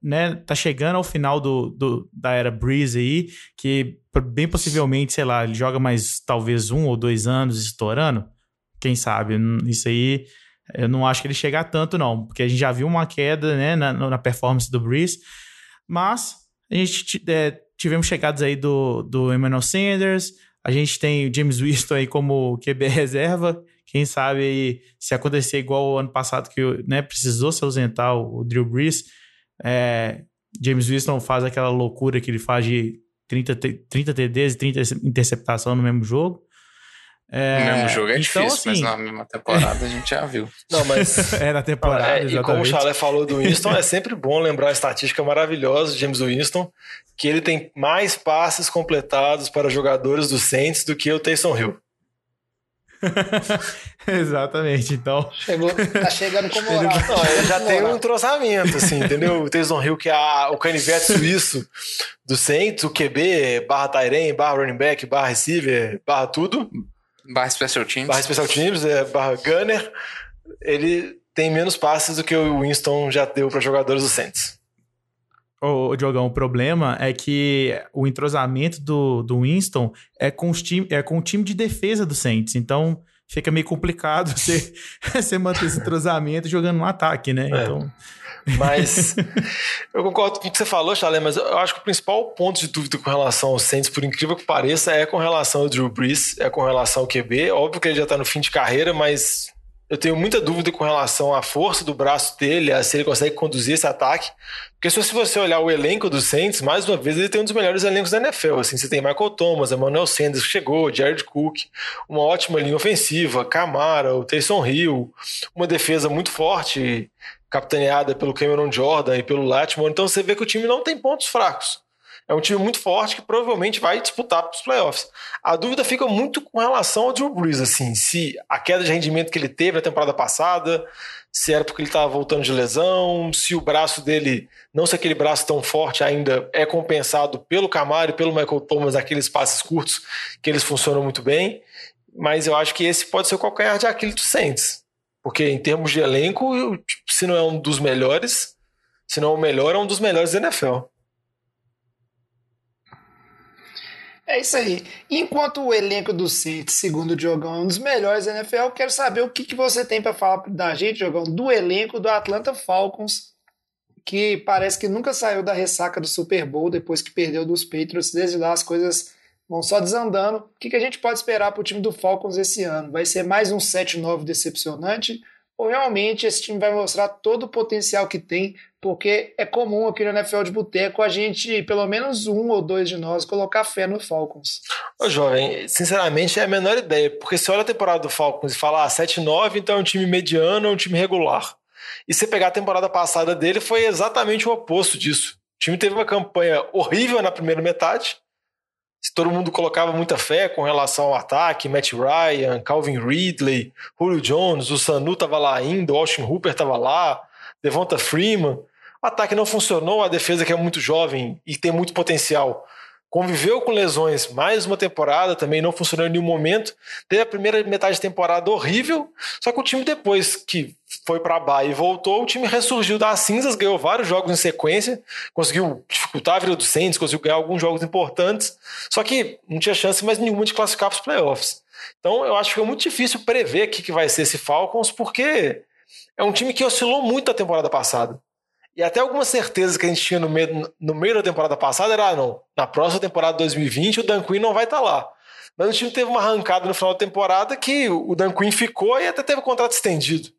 né, tá chegando ao final do, do, da era Breeze aí, que bem possivelmente, sei lá, ele joga mais talvez um ou dois anos estourando. Quem sabe? Isso aí eu não acho que ele chegar tanto, não, porque a gente já viu uma queda né, na, na performance do Breeze. Mas a gente é, tivemos chegadas aí do, do Emmanuel Sanders, a gente tem o James Winston aí como QB reserva. Quem sabe aí, se acontecer igual o ano passado, que né, precisou se ausentar o, Drew Brees, é, James Winston faz aquela loucura que ele faz de 30, 30 TDs e 30 interceptação no mesmo jogo. É, no mesmo jogo é então, difícil, assim... mas na mesma temporada a gente já viu. Não, mas. é, na temporada. É, e como o Chalé falou do Winston, é sempre bom lembrar a estatística maravilhosa de James Winston, que ele tem mais passes completados para jogadores do Saints do que o Taysom Hill. Exatamente, então. Chegou, tá chegando com moral. Ele, não, ele já tem um entrosamento, assim, entendeu? O Taysom Hill, que é a, o canivete suíço do Saints, o QB, barra Tyrene, barra running back, barra receiver, barra tudo. Barra Special Teams. Barra Special Teams, é, barra Gunner. Ele tem menos passes do que o Winston já deu para jogadores do Saints. Ô, Diogão, o problema é que o entrosamento do, do Winston é com, os time, é com o time de defesa do Saints. Então fica meio complicado você, você manter esse entrosamento jogando no ataque, né? É. Então. Mas eu concordo com o que você falou, Chalé, mas eu acho que o principal ponto de dúvida com relação ao Saints, por incrível que pareça, é com relação ao Drew Brees, é com relação ao QB. Óbvio que ele já está no fim de carreira, mas eu tenho muita dúvida com relação à força do braço dele, a se ele consegue conduzir esse ataque. Porque se você olhar o elenco do Saints, mais uma vez ele tem um dos melhores elencos da NFL. Assim, você tem Michael Thomas, Emmanuel Sanders que chegou, Jared Cook, uma ótima linha ofensiva, Camara, o Taysom Hill, uma defesa muito forte, capitaneada pelo Cameron Jordan e pelo Lattimore. Então você vê que o time não tem pontos fracos. É um time muito forte que provavelmente vai disputar para os playoffs. A dúvida fica muito com relação ao Drew Brees, assim, se a queda de rendimento que ele teve na temporada passada, se era porque ele estava voltando de lesão, se o braço dele, não se aquele braço tão forte ainda é compensado pelo Camaro e pelo Michael Thomas, aqueles passes curtos que eles funcionam muito bem. Mas eu acho que esse pode ser o calcanhar de Aquiles do Saints. Porque em termos de elenco, se não é um dos melhores, se não é o melhor, é um dos melhores da NFL. É isso aí. Enquanto o elenco do Saints, segundo o Diogão, é um dos melhores da NFL, eu quero saber o que, que você tem para falar da gente, Diogão, do elenco do Atlanta Falcons, que parece que nunca saiu da ressaca do Super Bowl depois que perdeu dos Patriots. Desde lá as coisas vão só desandando. O que, que a gente pode esperar para o time do Falcons esse ano? Vai ser mais um 7-9 decepcionante? Ou realmente esse time vai mostrar todo o potencial que tem porque é comum aqui no NFL de Boteco a gente, pelo menos um ou dois de nós, colocar fé no Falcons. Ô, jovem, sinceramente é a menor ideia, porque se olha a temporada do Falcons e fala ah, 7-9, então é um time mediano ou um time regular. E você pegar a temporada passada dele, foi exatamente o oposto disso. O time teve uma campanha horrível na primeira metade. Se todo mundo colocava muita fé com relação ao ataque, Matt Ryan, Calvin Ridley, Julio Jones, o Sanu estava lá ainda, o Austin Hooper estava lá, Devonta Freeman. O ataque não funcionou, a defesa que é muito jovem e tem muito potencial. Conviveu com lesões mais uma temporada, também não funcionou em nenhum momento. Teve a primeira metade de temporada horrível, só que o time depois que foi para a Bahia e voltou, o time ressurgiu das cinzas, ganhou vários jogos em sequência, conseguiu dificultar a vida do Saints, conseguiu ganhar alguns jogos importantes, só que não tinha chance mais nenhuma de classificar para os playoffs. Então eu acho que é muito difícil prever o que vai ser esse Falcons, porque é um time que oscilou muito a temporada passada. E até algumas certezas que a gente tinha no meio, no meio da temporada passada era, ah, não, na próxima temporada 2020 o Dan Quinn não vai estar tá lá. Mas o time teve uma arrancada no final da temporada que o Dan Quinn ficou e até teve o contrato estendido.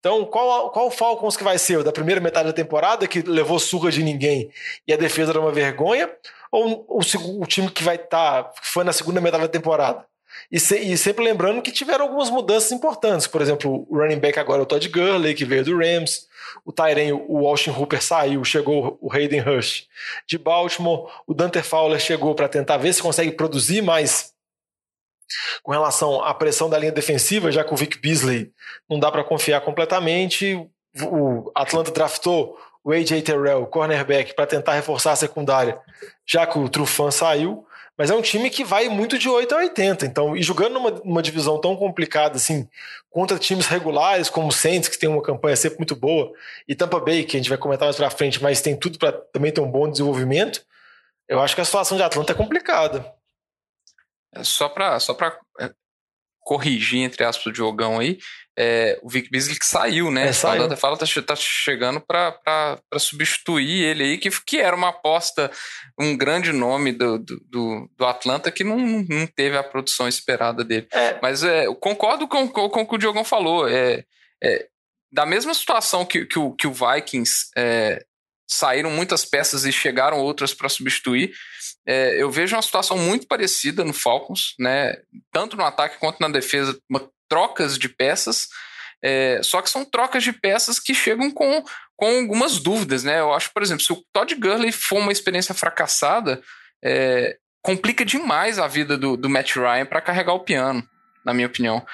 Então, qual, qual o Falcons que vai ser? O da primeira metade da temporada, que levou surra de ninguém e a defesa era uma vergonha? Ou o, o, time que vai estar, tá, que foi na segunda metade da temporada? E, se, e, sempre lembrando que tiveram algumas mudanças importantes. Por exemplo, o running back agora é o Todd Gurley, que veio do Rams. O Tyren, o Austin Hooper saiu, chegou o Hayden Rush de Baltimore. O Dante Fowler chegou para tentar ver se consegue produzir mais com relação à pressão da linha defensiva, já que o Vic Beasley não dá para confiar completamente. O Atlanta draftou o AJ Terrell, cornerback, para tentar reforçar a secundária, já que o Trufan saiu. Mas é um time que vai muito de 8 a 80. Então, e jogando numa, numa divisão tão complicada assim, contra times regulares como o Saints, que tem uma campanha sempre muito boa, e Tampa Bay, que a gente vai comentar mais pra frente, mas tem tudo para também ter um bom desenvolvimento, eu acho que a situação de Atlanta é complicada. É, só para só é, corrigir, entre aspas, o Diogão aí, é, o Vic Beasley que saiu, né? É, saiu. A fala tá, tá chegando para substituir ele aí, que, que era uma aposta, um grande nome do, do, do Atlanta que não, não teve a produção esperada dele. É. Mas é, eu concordo com, com, com o que o Diogão falou. É, é, da mesma situação que, que, o, que o Vikings é, saíram muitas peças e chegaram outras para substituir. É, eu vejo uma situação muito parecida no Falcons, né? Tanto no ataque quanto na defesa, uma, trocas de peças. É, só que são trocas de peças que chegam com, com algumas dúvidas, né? Eu acho, por exemplo, se o Todd Gurley for uma experiência fracassada, é, complica demais a vida do, do Matt Ryan para carregar o piano, na minha opinião.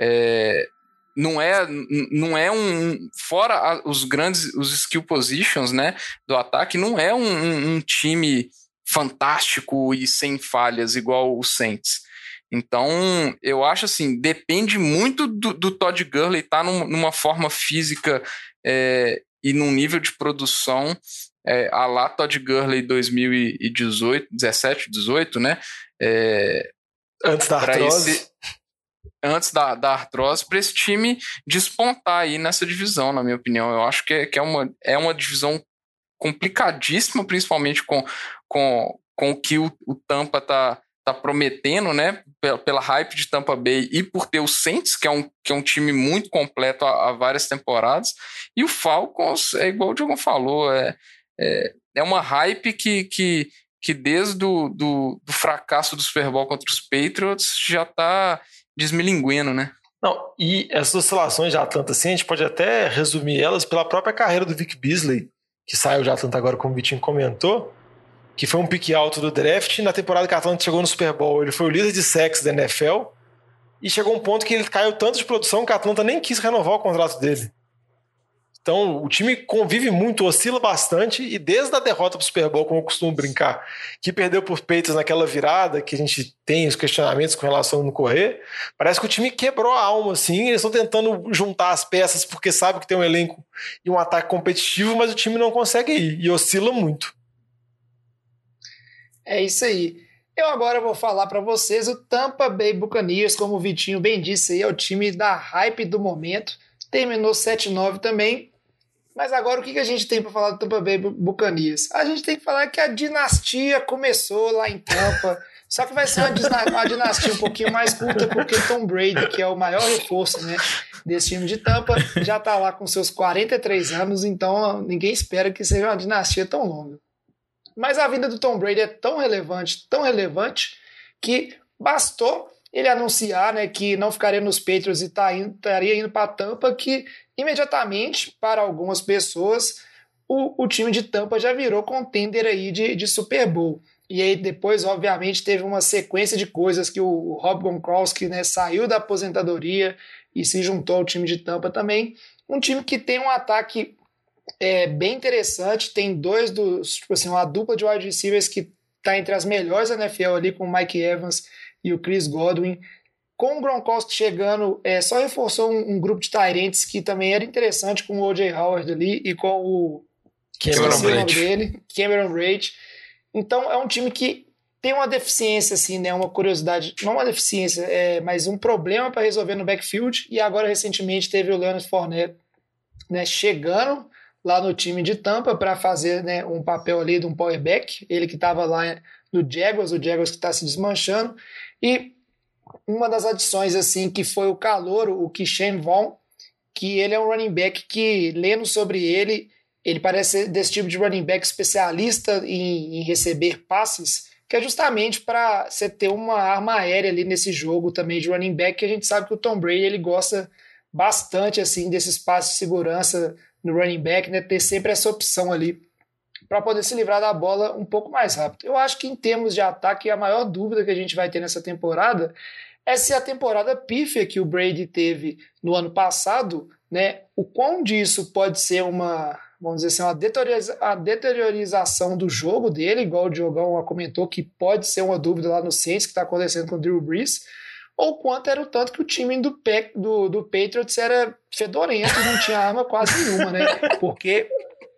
É, não é não é um fora os grandes os skill positions né do ataque não é um, um, time fantástico e sem falhas igual o Saints. Então eu acho assim depende muito do, do Todd Gurley estar tá num, numa forma física é, e num nível de produção é, a lá Todd Gurley 2018 17 18 né é, antes da artrose esse, antes da, da artrose para esse time despontar aí nessa divisão, na minha opinião. Eu acho que é, que é, uma, é uma divisão complicadíssima, principalmente com, com, com o que o, o Tampa tá, tá prometendo, né? Pela, pela, hype de Tampa Bay e por ter o Saints, que é um, que é um time muito completo há, várias temporadas. E o Falcons, é igual o Diogo falou, é, é, é uma hype que, que, que desde do, do, do fracasso do Super Bowl contra os Patriots já está desmilinguindo, né? Não, e essas oscilações de Atlanta, assim, a gente pode até resumir elas pela própria carreira do Vic Beasley, que saiu de Atlanta agora, como o Vitinho comentou, que foi um pique alto do draft. Na temporada que a Atlanta chegou no Super Bowl, ele foi o líder de sacks da NFL. E chegou um ponto que ele caiu tanto de produção que a Atlanta nem quis renovar o contrato dele. Então, o time convive muito, oscila bastante, e desde a derrota para o Super Bowl, como eu costumo brincar, que perdeu por peitos naquela virada, que a gente tem os questionamentos com relação no correr, parece que o time quebrou a alma, assim, eles estão tentando juntar as peças porque sabe que tem um elenco e um ataque competitivo, mas o time não consegue ir, e oscila muito. É isso aí. Eu agora vou falar para vocês o Tampa Bay Buccaneers, como o Vitinho bem disse aí, é o time da hype do momento. Terminou 7-9 também. Mas agora o que a gente tem para falar do Tampa Bay Buccaneers? A gente tem que falar que a dinastia começou lá em Tampa. Só que vai ser uma, dinastia um pouquinho mais curta, porque Tom Brady, que é o maior reforço né, desse time de Tampa, já está lá com seus 43 anos, então ninguém espera que seja uma dinastia tão longa. Mas a vinda do Tom Brady é tão relevante, tão relevante, que bastou ele anunciar né, que não ficaria nos Patriots e tá indo, estaria indo para Tampa, que imediatamente, para algumas pessoas, o, o, time de Tampa já virou contender aí de, de Super Bowl. E aí depois, obviamente, teve uma sequência de coisas que o Rob Gronkowski né, saiu da aposentadoria e se juntou ao time de Tampa também. Um time que tem um ataque é bem interessante. Tem dois dos, tipo assim, uma dupla de wide receivers que está entre as melhores da NFL ali, com o Mike Evans e o Chris Godwin. Com o Gronkowski chegando, é, só reforçou um, um grupo de Tyrants que também era interessante, com o O.J. Howard ali e com o. Cameron Braid. dele, Cameron Braid. Então é um time que tem uma deficiência, assim, né? Uma curiosidade, não uma deficiência, é, mas um problema para resolver no backfield. E agora, recentemente, teve o Leonard Fournette né, chegando lá no time de Tampa para fazer né, um papel ali de um powerback. Ele que estava lá no Jaguars, o Jaguars que está se desmanchando. E uma das adições assim que foi o calor, o Kishen Vaughn, que ele é um running back que, lendo sobre ele, ele parece desse tipo de running back especialista em, em receber passes, que é justamente para você ter uma arma aérea ali nesse jogo também de running back, que a gente sabe que o Tom Brady ele gosta bastante assim desses passes de segurança no running back, né, ter sempre essa opção ali para poder se livrar da bola um pouco mais rápido. Eu acho que em termos de ataque, a maior dúvida que a gente vai ter nessa temporada é se a temporada pífia que o Brady teve no ano passado, né, o quão disso pode ser uma, vamos dizer assim, uma deterioriza a deteriorização do jogo dele, igual o Diogão comentou, que pode ser uma dúvida lá no Saints que está acontecendo com o Drew Brees, ou quanto era o tanto que o time do, do, do Patriots era fedorento não tinha arma quase nenhuma, né? Porque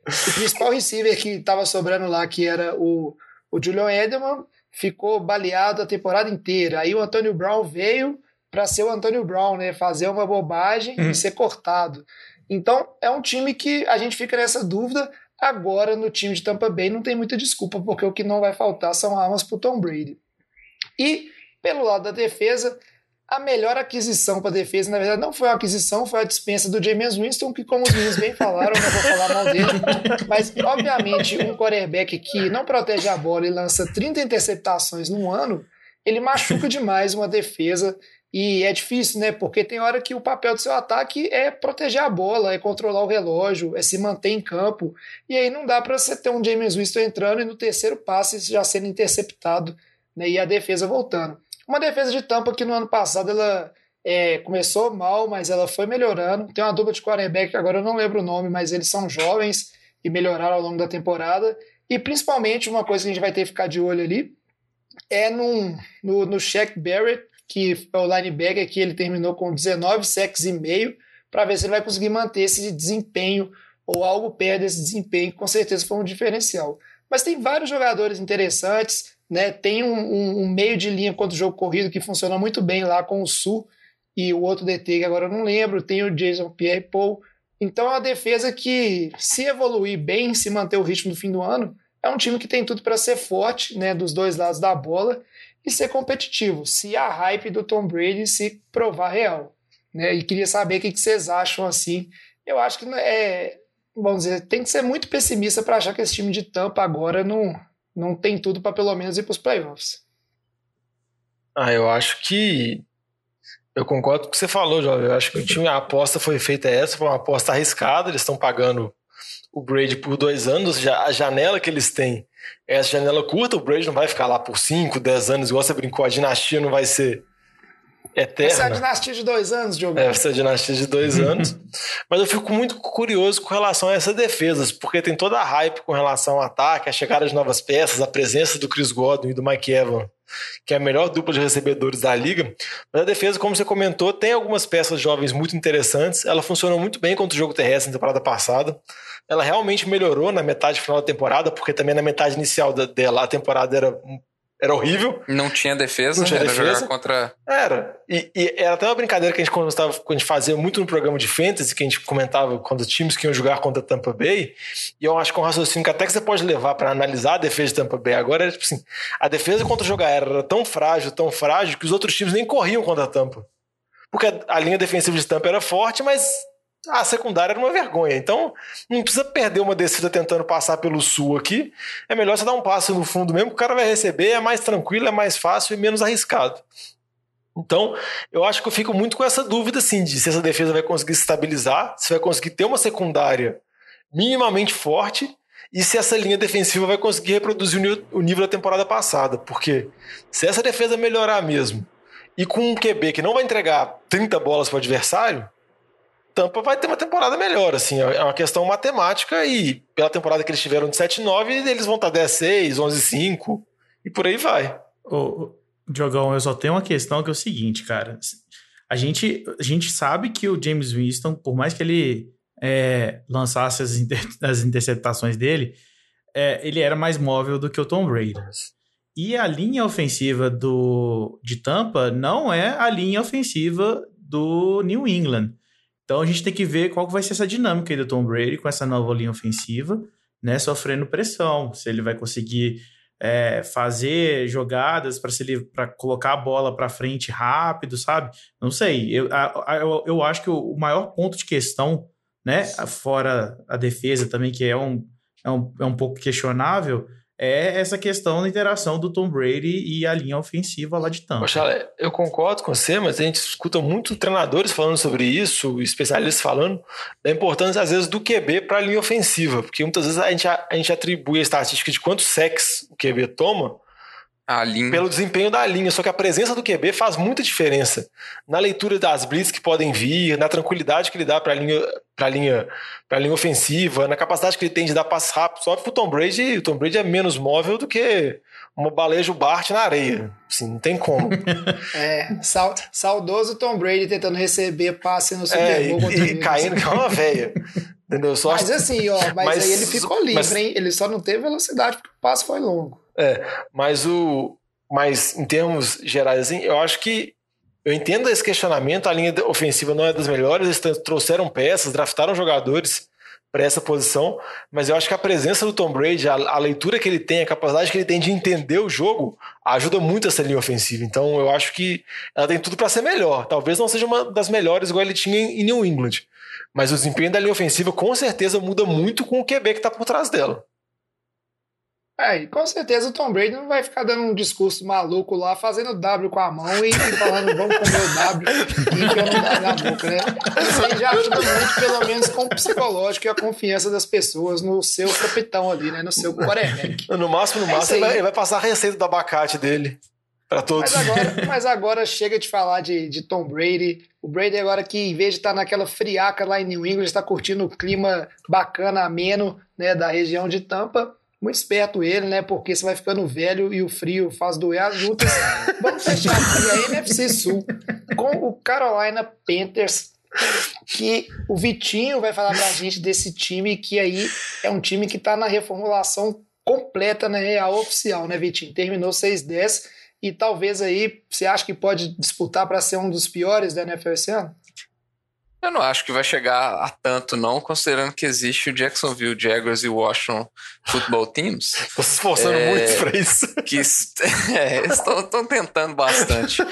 o principal receiver que estava sobrando lá, que era o, o Julian Edelman, ficou baleado a temporada inteira. Aí o Antônio Brown veio para ser o Antônio Brown, né? Fazer uma bobagem uhum. e ser cortado. Então é um time que a gente fica nessa dúvida. Agora no time de Tampa Bay não tem muita desculpa, porque o que não vai faltar são armas para Tom Brady. E pelo lado da defesa, a melhor aquisição para a defesa, na verdade, não foi a aquisição, foi a dispensa do James Winston, que, como os meninos bem falaram, não vou falar mal dele, mas, obviamente, um quarterback que não protege a bola e lança 30 interceptações num ano, ele machuca demais uma defesa e é difícil, né? Porque tem hora que o papel do seu ataque é proteger a bola, é controlar o relógio, é se manter em campo. E aí não dá para você ter um James Winston entrando e no terceiro passe já sendo interceptado né? e a defesa voltando. Uma defesa de Tampa que no ano passado ela é, começou mal, mas ela foi melhorando. Tem uma dupla de quarterback, agora eu não lembro o nome, mas eles são jovens e melhoraram ao longo da temporada. E principalmente uma coisa que a gente vai ter que ficar de olho ali é num, no, no Shaq Barrett, que é o linebacker que ele terminou com 19 sacks e meio, para ver se ele vai conseguir manter esse desempenho ou algo perto desse desempenho, que com certeza foi um diferencial. Mas tem vários jogadores interessantes. Né? Tem um, um, um, meio de linha contra o jogo corrido que funciona muito bem lá com o Sul e o outro DT que agora eu não lembro. Tem o Jason Pierre-Paul. Então é uma defesa que, se evoluir bem, se manter o ritmo do fim do ano, é um time que tem tudo para ser forte né, dos dois lados da bola e ser competitivo, se a hype do Tom Brady se provar real. Né? E queria saber o que vocês acham assim. Eu acho que é, vamos dizer, tem que ser muito pessimista para achar que esse time de Tampa agora não, não tem tudo para pelo menos ir para os playoffs. Ah, eu acho que eu concordo com o que você falou, Jovem. Eu acho que o time, a aposta foi feita essa, foi uma aposta arriscada. Eles estão pagando o Brady por dois anos. Já, a janela que eles têm é essa janela curta. O Brady não vai ficar lá por cinco, dez anos, igual você brincou. A dinastia não vai ser eterna. Essa é a dinastia de dois anos, Diogo. É, essa é a dinastia de dois anos. Mas eu fico muito curioso com relação a essas defesas, porque tem toda a hype com relação ao ataque, a chegada de novas peças, a presença do Chris Godwin e do Mike Evans, que é a melhor dupla de recebedores da liga. Mas a defesa, como você comentou, tem algumas peças jovens muito interessantes. Ela funcionou muito bem contra o jogo terrestre na temporada passada. Ela realmente melhorou na metade final da temporada, porque também na metade inicial dela a temporada era Era horrível. Não tinha defesa, Não tinha era defesa. jogar contra. Era. E, e era até uma brincadeira que a gente, quando a gente fazia muito no programa de Fantasy, que a gente comentava quando os times que iam jogar contra Tampa Bay. E eu acho que é um raciocínio que até que você pode levar para analisar a defesa de Tampa Bay agora era tipo assim: a defesa contra o jogo aéreo era tão frágil, tão frágil, que os outros times nem corriam contra a Tampa. Porque a linha defensiva de Tampa era forte, mas a secundária era uma vergonha. Então, não precisa perder uma descida tentando passar pelo sul aqui. É melhor você dar um passe no fundo mesmo, que o cara vai receber, é mais tranquilo, é mais fácil e menos arriscado. Então, eu acho que eu fico muito com essa dúvida, assim, de se essa defesa vai conseguir se estabilizar, se vai conseguir ter uma secundária minimamente forte e se essa linha defensiva vai conseguir reproduzir o nível, o nível da temporada passada. Porque se essa defesa melhorar mesmo e com um QB que não vai entregar 30 bolas para o adversário, Tampa vai ter uma temporada melhor, assim, é uma questão matemática e pela temporada que eles tiveram de 7-9, eles vão estar 10-6, 11-5 e por aí vai. Ô, Diogão, eu só tenho uma questão que é o seguinte, cara. A gente, a gente sabe que o James Winston, por mais que ele é, lançasse as, inter, as interceptações dele, é, ele era mais móvel do que o Tom Brady. E a linha ofensiva do, de Tampa não é a linha ofensiva do New England. Então a gente tem que ver qual vai ser essa dinâmica aí do Tom Brady com essa nova linha ofensiva, né, sofrendo pressão, se ele vai conseguir é, fazer jogadas para para colocar a bola para frente rápido, sabe? Não sei. Eu, eu, eu acho que o maior ponto de questão, né, fora a defesa também, que é um, é um, é um pouco questionável, é essa questão da interação do Tom Brady e a linha ofensiva lá de Tampa. Poxa, eu concordo com você, mas a gente escuta muito treinadores falando sobre isso, especialistas falando da importância, às vezes, do QB para a linha ofensiva, porque muitas vezes a gente, a, gente atribui a estatística de quantos sacks o QB toma a. pelo desempenho da linha, só que a presença do QB faz muita diferença na leitura das blitz que podem vir, na tranquilidade que ele dá para a linha, para linha, para linha ofensiva, na capacidade que ele tem de dar passe rápido. Só que o Tom Brady, o Tom Brady é menos móvel do que uma balejo Bart na areia. Assim, não tem como. É, sal, saudoso Tom Brady tentando receber passe no Super é, Bowl e, contra o e caindo que é uma velha. Entendeu? Só Mas assim, ó, mas, Mas- aí ele ficou livre, mas- hein? Ele só não teve velocidade porque o passe foi longo. É, mas o. Mas em termos gerais, assim, eu acho que. Eu entendo esse questionamento, a linha ofensiva não é das melhores, eles trouxeram peças, draftaram jogadores para essa posição, mas eu acho que a presença do Tom Brady, a, a leitura que ele tem, a capacidade que ele tem de entender o jogo, ajuda muito essa linha ofensiva. Então eu acho que ela tem tudo para ser melhor. Talvez não seja uma das melhores igual ele tinha em em New England, mas o desempenho da linha ofensiva com certeza muda muito com o QB que está por trás dela. É, e com certeza o Tom Brady não vai ficar dando um discurso maluco lá, fazendo W com a mão e, e falando vamos comer o W e enfiando o W na boca, né? Isso aí já ajuda muito, pelo menos, com o psicológico e a confiança das pessoas no seu capitão ali, né? No seu quarterback. No máximo, no É máximo, ele vai, ele vai passar a receita do abacate dele para todos. Mas agora, mas agora chega de falar de, de Tom Brady. O Brady agora que, em vez de estar naquela friaca lá em New England, está curtindo o clima bacana, ameno, né, da região de Tampa. Muito esperto ele, né? Porque você vai ficando velho e o frio faz doer as juntas. Vamos fechar aqui a NFC Sul com o Carolina Panthers, que o Vitinho vai falar pra gente desse time que aí é um time que tá na reformulação completa, né? Real oficial, né, Vitinho? Terminou 6-10 e talvez aí você acha que pode disputar para ser um dos piores da NFL esse ano? Eu não acho que vai chegar a tanto, não, considerando que existe o Jacksonville Jaguars e o Washington Football Teams. Tô se esforçando É. muito pra isso. que é, estão tentando bastante.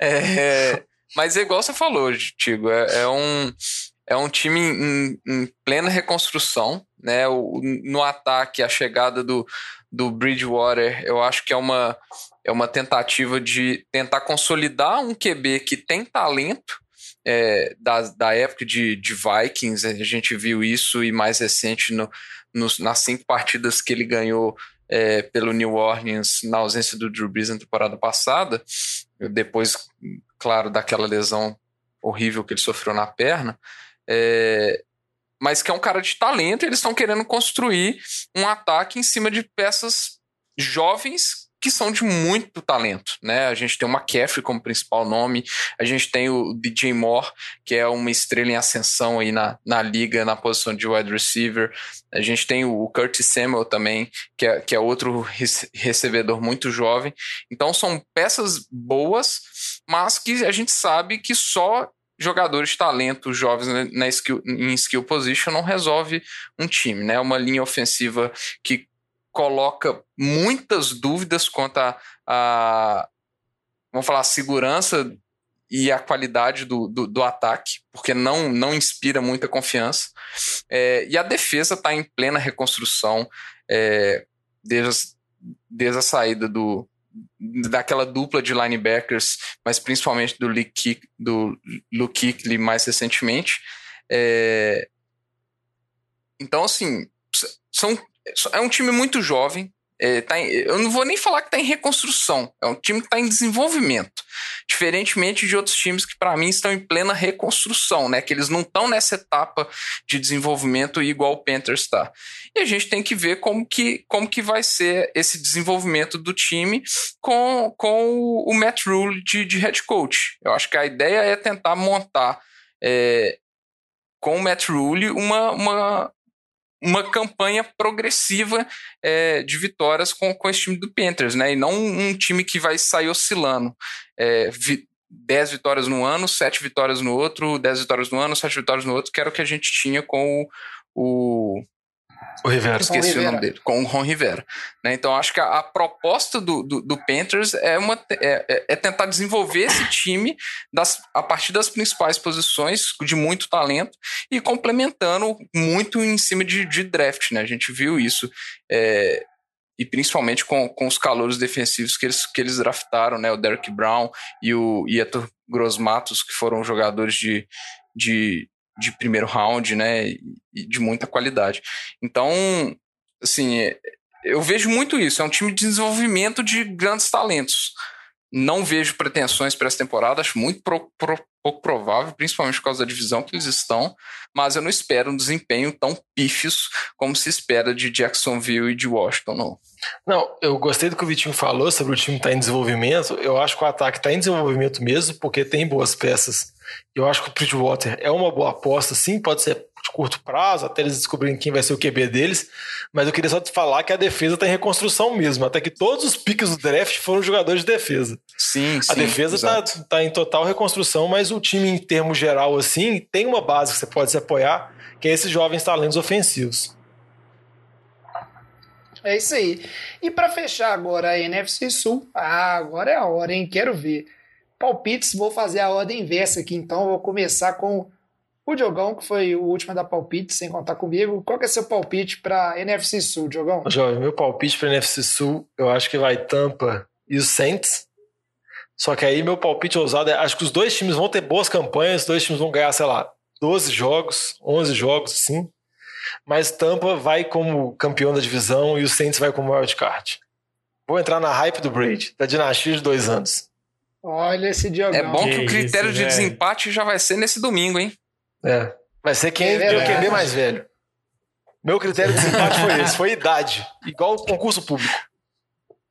É, mas é igual você falou, Tigo, é, é um, é um time em, em plena reconstrução. Né? O- no ataque, a chegada do, do Bridgewater, eu acho que é uma, é uma tentativa de tentar consolidar um QB que tem talento. É, da, da época de, de Vikings, a gente viu isso e mais recente no, nos- nas cinco partidas que ele ganhou é, pelo New Orleans na ausência do Drew Brees na temporada passada, depois, claro, daquela lesão horrível que ele sofreu na perna, é, mas que é um cara de talento eles estão querendo construir um ataque em cima de peças jovens que são de muito talento, né? A gente tem o McCaffrey como principal nome, a gente tem o DJ Moore, que é uma estrela em ascensão aí na, na liga, na posição de wide receiver. A gente tem o Curtis Samuel também, que é, que é outro recebedor muito jovem. Então são peças boas, mas que a gente sabe que só jogadores de talento jovens na skill, em skill position não resolve um time, né? Uma linha ofensiva que coloca muitas dúvidas quanto a, a vamos falar, a segurança e a qualidade do, do, do, ataque, porque não, não inspira muita confiança. É, e a defesa está em plena reconstrução é, desde, desde a saída do, daquela dupla de linebackers, mas principalmente do Luke, Kick, do Luke Kickley mais recentemente. É, então, assim, são é um time muito jovem. É, tá em, eu não vou nem falar que está em reconstrução. É um time que está em desenvolvimento. Diferentemente de outros times que, para mim, estão em plena reconstrução, né? Que eles não estão nessa etapa de desenvolvimento igual o Panthers está. E a gente tem que ver como que, como que vai ser esse desenvolvimento do time com, com o Matt Rule de, de head coach. Eu acho que a ideia é tentar montar é, com o Matt Rule uma, uma, uma campanha progressiva é, de vitórias com, com esse time do Panthers, né? E não um, time que vai sair oscilando. É, vi, 10 vitórias no ano, 7 vitórias no outro, 10 vitórias no ano, 7 vitórias no outro, que era o que a gente tinha com o, o o Rivera. Esqueci o nome dele, com o Ron Rivera. Né? Então, acho que a, a proposta do, do, do, Panthers é, uma, é, é, é, tentar desenvolver esse time das, a partir das principais posições, de muito talento, e complementando muito em cima de, de draft. Né? A gente viu isso. É, e principalmente com, com os calouros defensivos que eles, que eles draftaram, né? O Derek Brown e o Ieto Grosmatos, que foram jogadores de, de, de primeiro round, né? E de muita qualidade. Então, assim, eu vejo muito isso. É um time de desenvolvimento de grandes talentos. Não vejo pretensões para essa temporada, acho muito pro, pro, pouco provável, principalmente por causa da divisão que eles estão, mas eu não espero um desempenho tão pífios como se espera de Jacksonville e de Washington, não. Não, eu gostei do que o Vitinho falou sobre o time estar tá em desenvolvimento. Eu acho que o ataque está em desenvolvimento mesmo, porque tem boas peças. Eu acho que o Bridgewater é uma boa aposta, sim, pode ser de curto prazo, até eles descobrirem quem vai ser o QB deles. Mas eu queria só te falar que a defesa está em reconstrução mesmo. Até que todos os piques do draft foram jogadores de defesa. Sim, sim. A defesa está tá em total reconstrução, mas o time, em termos geral, assim, tem uma base que você pode se apoiar, que é esses jovens talentos ofensivos. É isso aí. E para fechar agora a NFC Sul, ah, agora é a hora, hein? Quero ver. Palpites, vou fazer a ordem inversa aqui, então vou começar com o Diogão, que foi o último a dar palpite, sem contar comigo. Qual que é seu palpite para NFC Sul, Diogão? Jovem, meu palpite para NFC Sul, eu acho que vai Tampa e os Saints. Só que aí meu palpite ousado é, acho que os dois times vão ter boas campanhas, os dois times vão ganhar, sei lá, 12 jogos, 11 jogos, sim. Mas Tampa vai como campeão da divisão e o Saints vai como wildcard. Vou entrar na hype do Brady, da dinastia de dois anos. Olha esse Diogão. É bom que, que o critério isso, de desempate já vai ser nesse domingo, hein? É. Vai ser quem é o QB mais velho. Meu critério de desempate foi esse, foi idade. Igual o concurso público.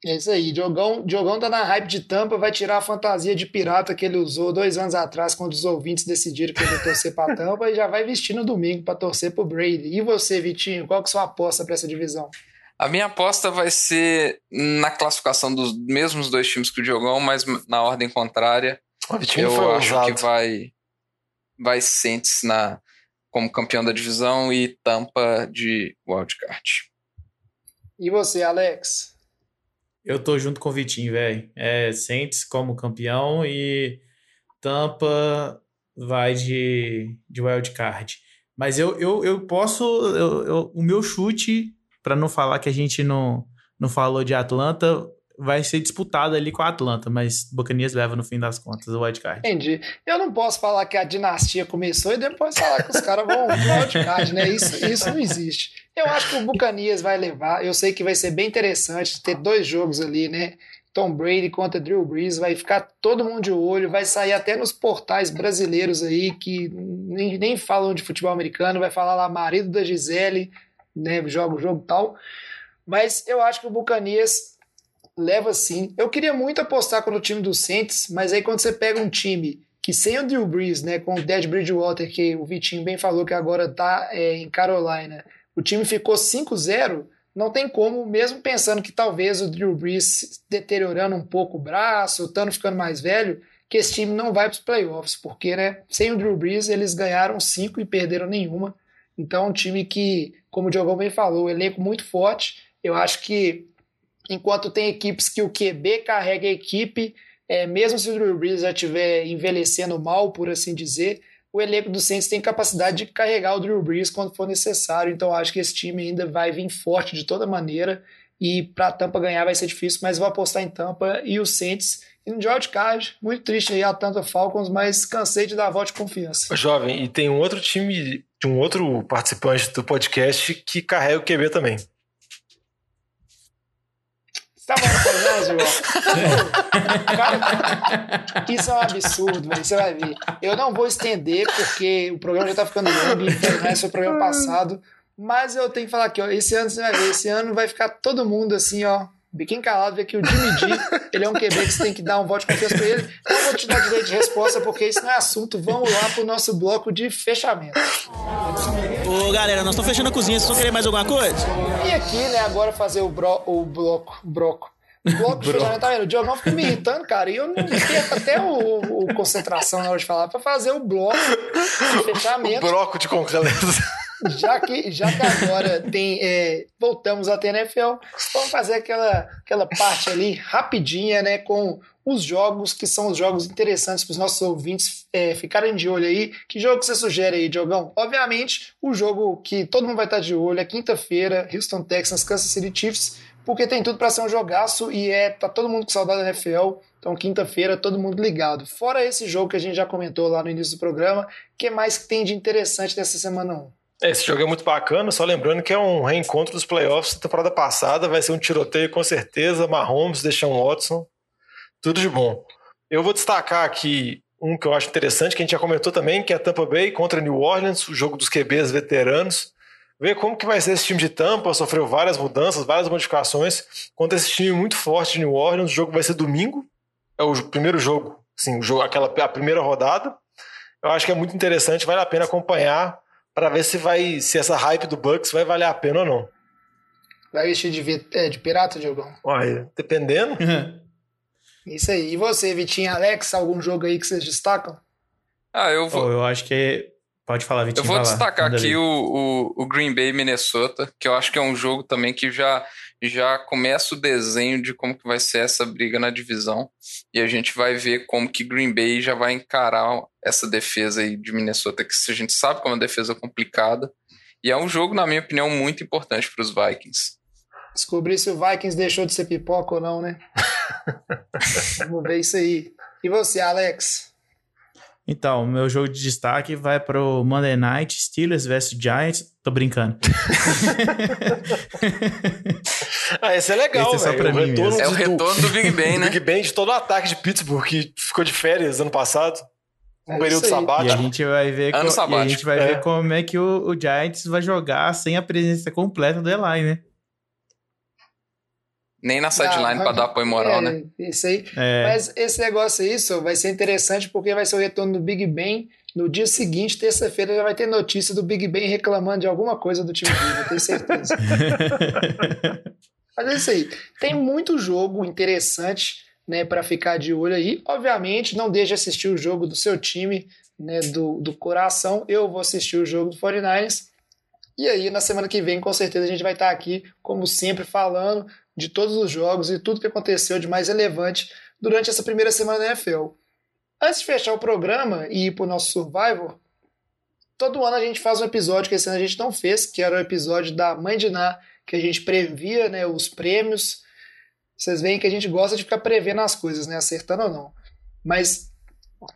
É isso aí. Diogão, Diogão tá na hype de tampa, vai tirar a fantasia de pirata que ele usou dois anos atrás, quando os ouvintes decidiram que ele ia torcer pra tampa, e já vai vestir no domingo para torcer pro Brady. E você, Vitinho, qual que é a sua aposta para essa divisão? A minha aposta vai ser na classificação dos mesmos dois times que o Diogão, mas na ordem contrária. Eu acho que vai vai Saints na, como campeão da divisão e Tampa de wildcard. E você, Alex? Eu tô junto com o Vitinho, velho. É Saints como campeão e Tampa vai de, de wildcard. Mas eu, eu, eu posso. Eu, eu, o meu chute, para não falar que a gente não, não falou de Atlanta, vai ser disputado ali com a Atlanta, mas Buccaneers leva no fim das contas o wildcard. Entendi. Eu não posso falar que a dinastia começou e depois falar que os caras vão wildcard, né? Isso, isso não existe. Eu acho que o Buccaneers vai levar. Eu sei que vai ser bem interessante ter dois jogos ali, né? Tom Brady contra Drew Brees, vai ficar todo mundo de olho, vai sair até nos portais brasileiros aí que nem, nem falam de futebol americano, vai falar lá marido da Gisele, né, joga o jogo tal. Mas eu acho que o Buccaneers leva sim. Eu queria muito apostar com o time do Saints, mas aí quando você pega um time que sem o Drew Brees, né, com o Dead Bridgewater, que o Vitinho bem falou que agora tá é, em Carolina, o time ficou 5-0, não tem como, mesmo pensando que talvez o Drew Brees deteriorando um pouco o braço, o Tano ficando mais velho, que esse time não vai para os playoffs, porque né, sem o Drew Brees eles ganharam cinco e perderam nenhuma. Então, é um time que, como o Diogão bem falou, elenco muito forte. Eu acho que enquanto tem equipes que o QB carrega a equipe, é, mesmo se o Drew Brees já estiver envelhecendo mal, por assim dizer, o elenco do Saints tem capacidade de carregar o Drew Brees quando for necessário. Então acho que esse time ainda vai vir forte de toda maneira. E para Tampa ganhar vai ser difícil, mas vou apostar em Tampa e o Saints. E no George Card, muito triste aí a Tampa Falcons, mas cansei de dar voto de confiança. Jovem, e tem um outro time, de um outro participante do podcast que carrega o QB também. Tá bom, João. Cara, isso é um absurdo, velho. Você vai ver. Eu não vou estender, porque o programa já tá ficando longo, então não é o programa passado. Mas eu tenho que falar aqui, ó. Esse ano você vai ver, esse ano vai ficar todo mundo assim, ó. Biquinho calado, ver que o Jimmy ele é um QB que você tem que dar um voto de confiança pra ele. Não vou te dar direito de resposta, porque isso não é assunto. Vamos lá pro nosso bloco de fechamento. Ô, galera, nós estamos fechando a cozinha. Vocês vão querer mais alguma coisa? E aqui, né, agora fazer o, bro, o bloco, broco. O bloco de fechamento, tá vendo? O Diogão fica me irritando, cara, e eu não perco até o, o concentração na hora de falar pra fazer o bloco de fechamento. O bloco de concretos. Já que, já que agora tem, é, voltamos à TNFL, vamos fazer aquela, aquela parte ali rapidinha, né, com os jogos que são os jogos interessantes para os nossos ouvintes é, ficarem de olho aí. Que jogo você sugere aí, Diogão? Obviamente, o jogo que todo mundo vai estar de olho é quinta-feira, Houston Texans, Kansas City Chiefs, porque tem tudo para ser um jogaço e é tá todo mundo com saudade da NFL. Então, quinta-feira, todo mundo ligado. Fora esse jogo que a gente já comentou lá no início do programa, o que mais tem de interessante nessa semana 1? Esse jogo é muito bacana, só lembrando que é um reencontro dos playoffs da temporada passada, vai ser um tiroteio com certeza, Mahomes, Deshaun Watson, tudo de bom. Eu vou destacar aqui um que eu acho interessante, que a gente já comentou também, que é Tampa Bay contra New Orleans, o jogo dos QBs veteranos. Ver como que vai ser esse time de Tampa, sofreu várias mudanças, várias modificações, contra esse time muito forte de New Orleans, o jogo vai ser domingo, é o primeiro jogo, sim, o jogo, aquela, a primeira rodada. Eu acho que é muito interessante, vale a pena acompanhar, para ver se vai se essa hype do Bucks vai valer a pena ou não. Vai vestir de, é, de pirata, Diogão? Uai, dependendo. Isso aí. E você, Vitinho, Alex, algum jogo aí que vocês destacam? Ah, eu vou. Oh, eu acho que. Pode falar, Vitinho. Eu vou destacar aqui o, o, o Green Bay Minnesota, que eu acho que é um jogo também que já, já começa o desenho de como que vai ser essa briga na divisão. E a gente vai ver como que Green Bay já vai encarar essa defesa aí de Minnesota, que a gente sabe como é uma defesa complicada. E é um jogo, na minha opinião, muito importante para os Vikings. Descobrir se o Vikings deixou de ser pipoca ou não, né? Vamos ver isso aí. E você, Alex? Então, o meu jogo de destaque vai pro Monday Night, Steelers vs Giants. Tô brincando. Ah, esse é legal, Esse é velho. mim retorno mesmo. É o do- retorno do Big Ben, do né? Big Ben de todo o ataque de Pittsburgh, que ficou de férias ano passado. Um É período aí. E sabático. a gente vai ver, Ano co- e a sabático. gente vai É. ver como é que o, o Giants vai jogar sem a presença completa do Eli, né? Nem na sideline para dar apoio moral, é, né? Isso aí. É, Mas esse negócio aí, só vai ser interessante porque vai ser o retorno do Big Ben. No dia seguinte, terça-feira, já vai ter notícia do Big Ben reclamando de alguma coisa do time dele, eu tenho certeza. Mas é isso aí. Tem muito jogo interessante né, para ficar de olho aí. Obviamente, não deixe de assistir o jogo do seu time, né, do, do coração. Eu vou assistir o jogo do 49ers. E aí, na semana que vem, com certeza, a gente vai estar aqui, como sempre, falando de todos os jogos e tudo que aconteceu de mais relevante durante essa primeira semana da NFL. Antes de fechar o programa e ir para o nosso Survivor, todo ano a gente faz um episódio que esse ano a gente não fez, que era o episódio da Mãe de Ná, que a gente previa né, os prêmios. Vocês veem que a gente gosta de ficar prevendo as coisas, né, acertando ou não. Mas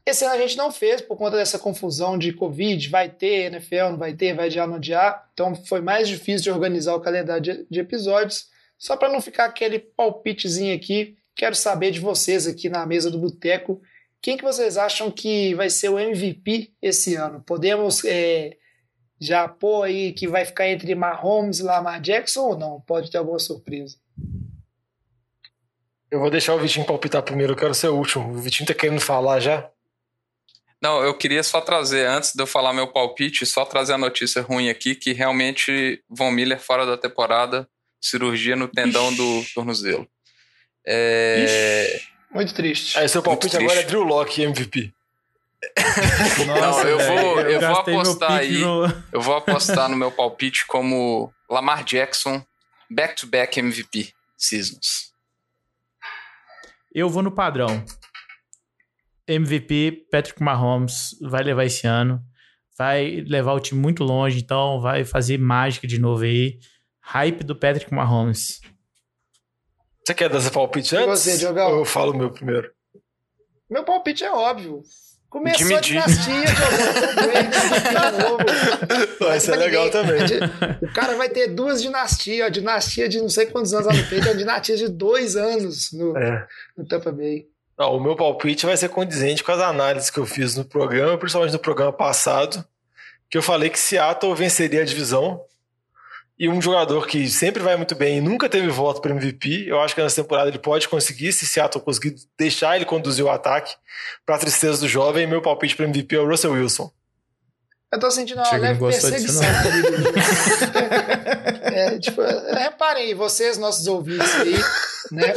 esse ano a gente não fez por conta dessa confusão de Covid, vai ter NFL, não vai ter, vai adiar, não adiar. Então foi mais difícil de organizar o calendário de, de episódios. Só para não ficar aquele palpitezinho aqui, quero saber de vocês aqui na mesa do Boteco, quem que vocês acham que vai ser o MVP esse ano? Podemos é, já pôr aí que vai ficar entre Mahomes e Lamar Jackson ou não? Pode ter alguma surpresa. Eu vou deixar o Vitinho palpitar primeiro, eu quero ser o último. O Vitinho tá querendo falar já? Não, eu queria só trazer, antes de eu falar meu palpite, só trazer a notícia ruim aqui, que realmente Von Miller fora da temporada, cirurgia no tendão Ixi. do tornozelo. É... Muito triste. Aí seu palpite Muito agora é. Drew Locke MVP. Não, eu vou- eu vou gastei meu apostar aí. no- Eu vou apostar no meu palpite como Lamar Jackson, back-to-back MVP seasons. Eu vou no padrão. MVP, Patrick Mahomes vai levar esse ano. Vai levar o time muito longe, então vai fazer mágica de novo aí. Hype do Patrick Mahomes. Você quer dar seu palpite antes? você, Diogão? Ou eu falo o meu primeiro? Meu palpite é óbvio. Começou Jimmy a dinastia, novo. Vai ser legal também. O cara vai ter duas dinastias, a dinastia de não sei quantos anos lá no peito, a dinastia de dois anos no, É. no Tampa Bay. Não, o meu palpite vai ser condizente com as análises que eu fiz no programa, principalmente no programa passado, que eu falei que Seattle venceria a divisão. E um jogador que sempre vai muito bem e nunca teve voto para MVP, eu acho que nessa temporada ele pode conseguir, se Seattle conseguir deixar ele conduzir o ataque. Para tristeza do jovem, meu palpite para MVP é o Russell Wilson. Eu tô sentindo uma Chega, não leve perseguição. é, tipo, reparem aí, vocês, nossos ouvintes aí, né?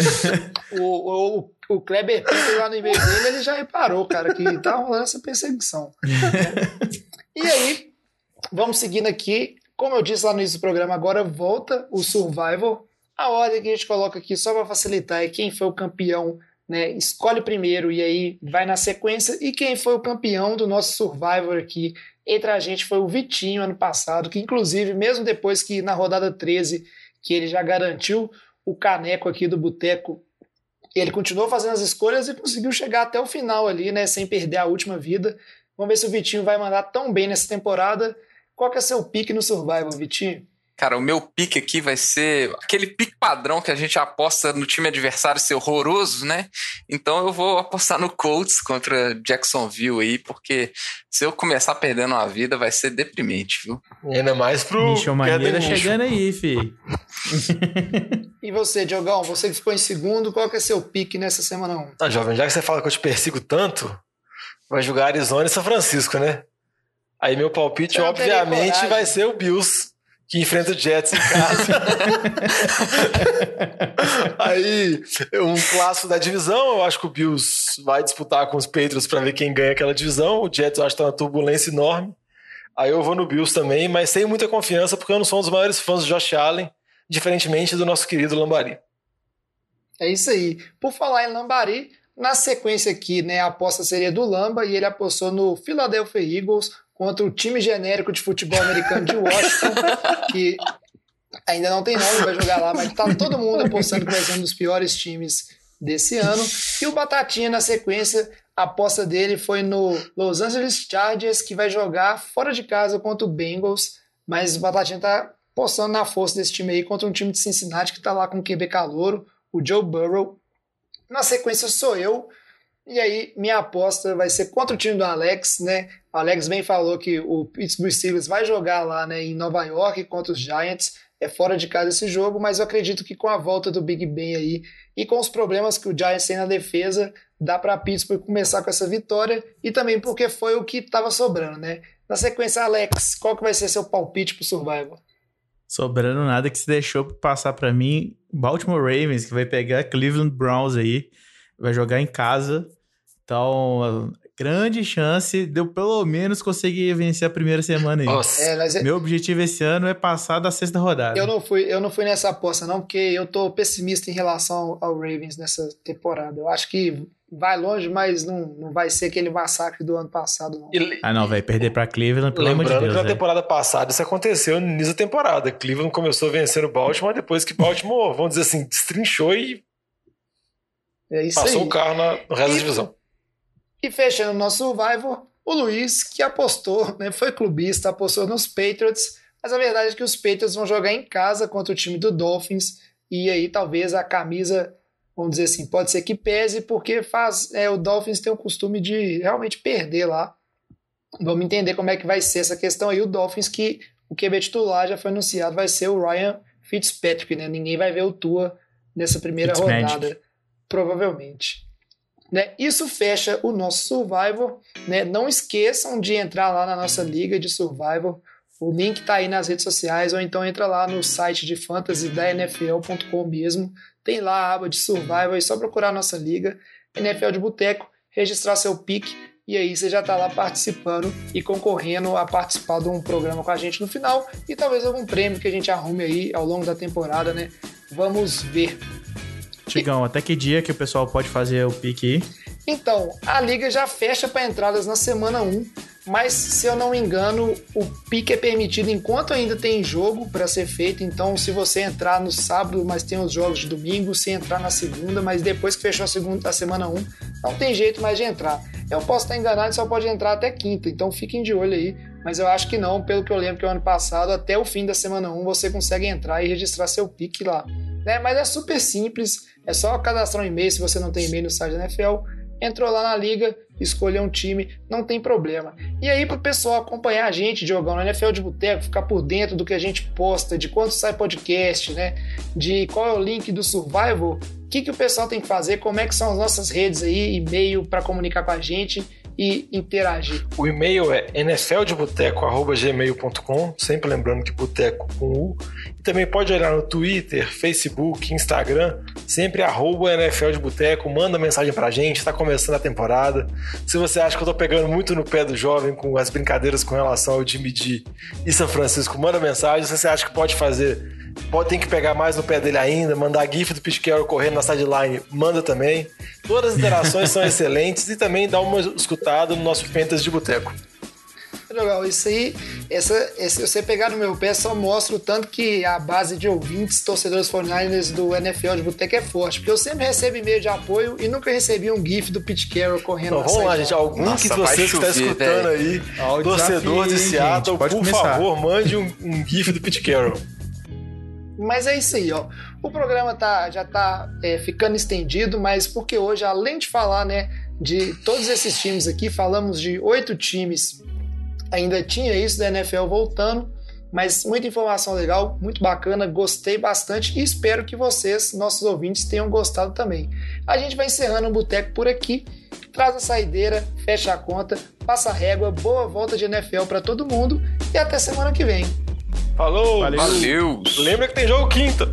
O, o, o Kleber Pinto lá no e-mail dele, ele já reparou, cara, que tá rolando essa perseguição. E aí, vamos seguindo aqui. Como eu disse lá no início do programa, agora volta o Survival. A ordem que a gente coloca aqui só para facilitar é quem foi o campeão, né? Escolhe primeiro e aí vai na sequência. E quem foi o campeão do nosso Survivor aqui entre a gente foi o Vitinho ano passado, que inclusive, mesmo depois que na rodada 13, que ele já garantiu o caneco aqui do Boteco, ele continuou fazendo as escolhas e conseguiu chegar até o final ali, né? Sem perder a última vida. Vamos ver se o Vitinho vai mandar tão bem nessa temporada. Qual que é seu pique no Survival, Vitinho? Cara, o meu pique aqui vai ser aquele pique padrão que a gente aposta no time adversário ser horroroso, né? Então eu vou apostar no Colts contra Jacksonville aí, porque se eu começar perdendo uma vida vai ser deprimente, viu? E ainda mais pro. Michel Maneira chegando aí, fi. E você, Diogão, você que ficou em segundo, qual que é seu pique nessa semana 1? Ah, jovem, já que você fala que eu te persigo tanto, vai jogar Arizona e São Francisco, né? Aí meu palpite, não teria obviamente, vai ser o Bills, que enfrenta o Jets em casa. Aí, um clássico da divisão, eu acho que o Bills vai disputar com os Patriots para ver quem ganha aquela divisão. O Jets eu acho que tá uma turbulência enorme. Aí eu vou no Bills também, mas sem muita confiança, porque eu não sou um dos maiores fãs do Josh Allen, diferentemente do nosso querido Lambari. É isso aí. Por falar em Lambari, na sequência aqui, né, a aposta seria do Lamba e ele apostou no Philadelphia Eagles contra o time genérico de futebol americano de Washington, que ainda não tem nome, vai jogar lá, mas tá todo mundo apostando que vai ser um dos piores times desse ano. E o Batatinha na sequência, a aposta dele foi no Los Angeles Chargers, que vai jogar fora de casa contra o Bengals, mas o Batatinha tá apostando na força desse time aí contra um time de Cincinnati que tá lá com o QB calouro, o Joe Burrow. Na sequência sou eu. E aí, minha aposta vai ser contra o time do Alex, né? O Alex bem falou que o Pittsburgh Steelers vai jogar lá né, em Nova York contra os Giants. É fora de casa esse jogo, mas eu acredito que com a volta do Big Ben aí e com os problemas que o Giants tem na defesa, dá para Pittsburgh começar com essa vitória e também porque foi o que estava sobrando, né? Na sequência, Alex, qual que vai ser seu palpite pro Survival? Sobrando nada que se deixou passar pra mim, Baltimore Ravens, que vai pegar Cleveland Browns aí, vai jogar em casa. Então, grande chance de eu pelo menos conseguir vencer a primeira semana aí. Nossa, É, mas Meu objetivo esse ano é passar da sexta rodada. eu não fui, eu não fui nessa aposta não, porque eu tô pessimista em relação ao Ravens nessa temporada. Eu acho que vai longe, mas não, não vai ser aquele massacre do ano passado não. e- Ah, não, vai perder pra Cleveland, pelo amor de Lembrando Deus. que na velho. temporada passada isso aconteceu no início da temporada. Cleveland começou vencendo o Baltimore, depois que Baltimore, vamos dizer assim, destrinchou e É isso passou aí. o carro na- no resto da E- divisão. E fechando o nosso Survivor, o Luiz, que apostou, né, foi clubista, apostou nos Patriots, mas a verdade é que os Patriots vão jogar em casa contra o time do Dolphins, e aí talvez a camisa, vamos dizer assim, pode ser que pese, porque faz é, o Dolphins tem o costume de realmente perder lá. Vamos entender como é que vai ser essa questão aí. O Dolphins, que o QB titular já foi anunciado, vai ser o Ryan Fitzpatrick, né? Ninguém vai ver o Tua nessa primeira Fitzmagic. rodada. Provavelmente. Né? Isso fecha o nosso Survivor. Né? Não esqueçam de entrar lá na nossa liga de Survivor. O link está aí nas redes sociais, ou então entra lá no site de fantasy da NFL.com mesmo. Tem lá a aba de Survivor, é só procurar a nossa liga, NFL de Boteco, registrar seu pique e aí você já está lá participando e concorrendo a participar de um programa com a gente no final e talvez algum prêmio que a gente arrume aí ao longo da temporada, né? Vamos ver. Tigão, até que dia que o pessoal pode fazer o pique aí? Então, a liga já fecha para entradas na semana 1, mas se eu não me engano, o pique é permitido enquanto ainda tem jogo para ser feito. Então, se você entrar no sábado, mas tem os jogos de domingo, se entrar na segunda, mas depois que fechou a, segunda, a semana 1, não tem jeito mais de entrar. Eu posso estar enganado, só pode entrar até quinta, então fiquem de olho aí. Mas eu acho que não, pelo que eu lembro que o ano passado, até o fim da semana 1, você consegue entrar e registrar seu pique lá. Né? Mas é super simples, é só cadastrar um e-mail se você não tem e-mail no site da NFL entrou lá na liga, escolheu um time, não tem problema. E aí, pro pessoal acompanhar a gente jogando no NFL de Boteco, ficar por dentro do que a gente posta, de quando sai podcast, né? De qual é o link do Survival, o que, que o pessoal tem que fazer, como é que são as nossas redes aí, e-mail para comunicar com a gente e interagir. O e-mail é nfldeboteco.gmail.com, sempre lembrando que boteco com U. E também pode olhar no Twitter, Facebook, Instagram, sempre arroba NFL de Boteco, manda mensagem pra gente, tá começando a temporada. Se você acha que eu tô pegando muito no pé do jovem com as brincadeiras com relação ao Jimmy D e São Francisco, manda mensagem. Se você acha que pode fazer pode ter que pegar mais no pé dele ainda, mandar GIF do Carroll correndo na sideline, manda também. Todas as interações são excelentes e também dá uma escutada no nosso Fantasy de Boteco. Legal, isso aí, essa, esse, você pegar no meu pé só mostra o tanto que a base de ouvintes, torcedores 49ers do NFL de Boteco é forte, porque eu sempre recebo e-mail de apoio e nunca recebi um GIF do Pete Carroll correndo Então, vamos lá, gente. Algum Nossa, que você que está escutando aí, Ó, o torcedor desafio, de Seattle, por começar. favor, mande um, um GIF do Pete Carroll. Mas é isso aí, ó. O programa tá, já tá é, ficando estendido, mas porque hoje, além de falar, né, de todos esses times aqui, falamos de oito times. Ainda tinha isso da NFL voltando, mas muita informação legal, muito bacana, gostei bastante e espero que vocês, nossos ouvintes, tenham gostado também. A gente vai encerrando o Boteco por aqui. Traz a saideira, fecha a conta, passa a régua, boa volta de NFL para todo mundo e até semana que vem. Falou! Valeu. Valeu! Lembra que tem jogo quinta.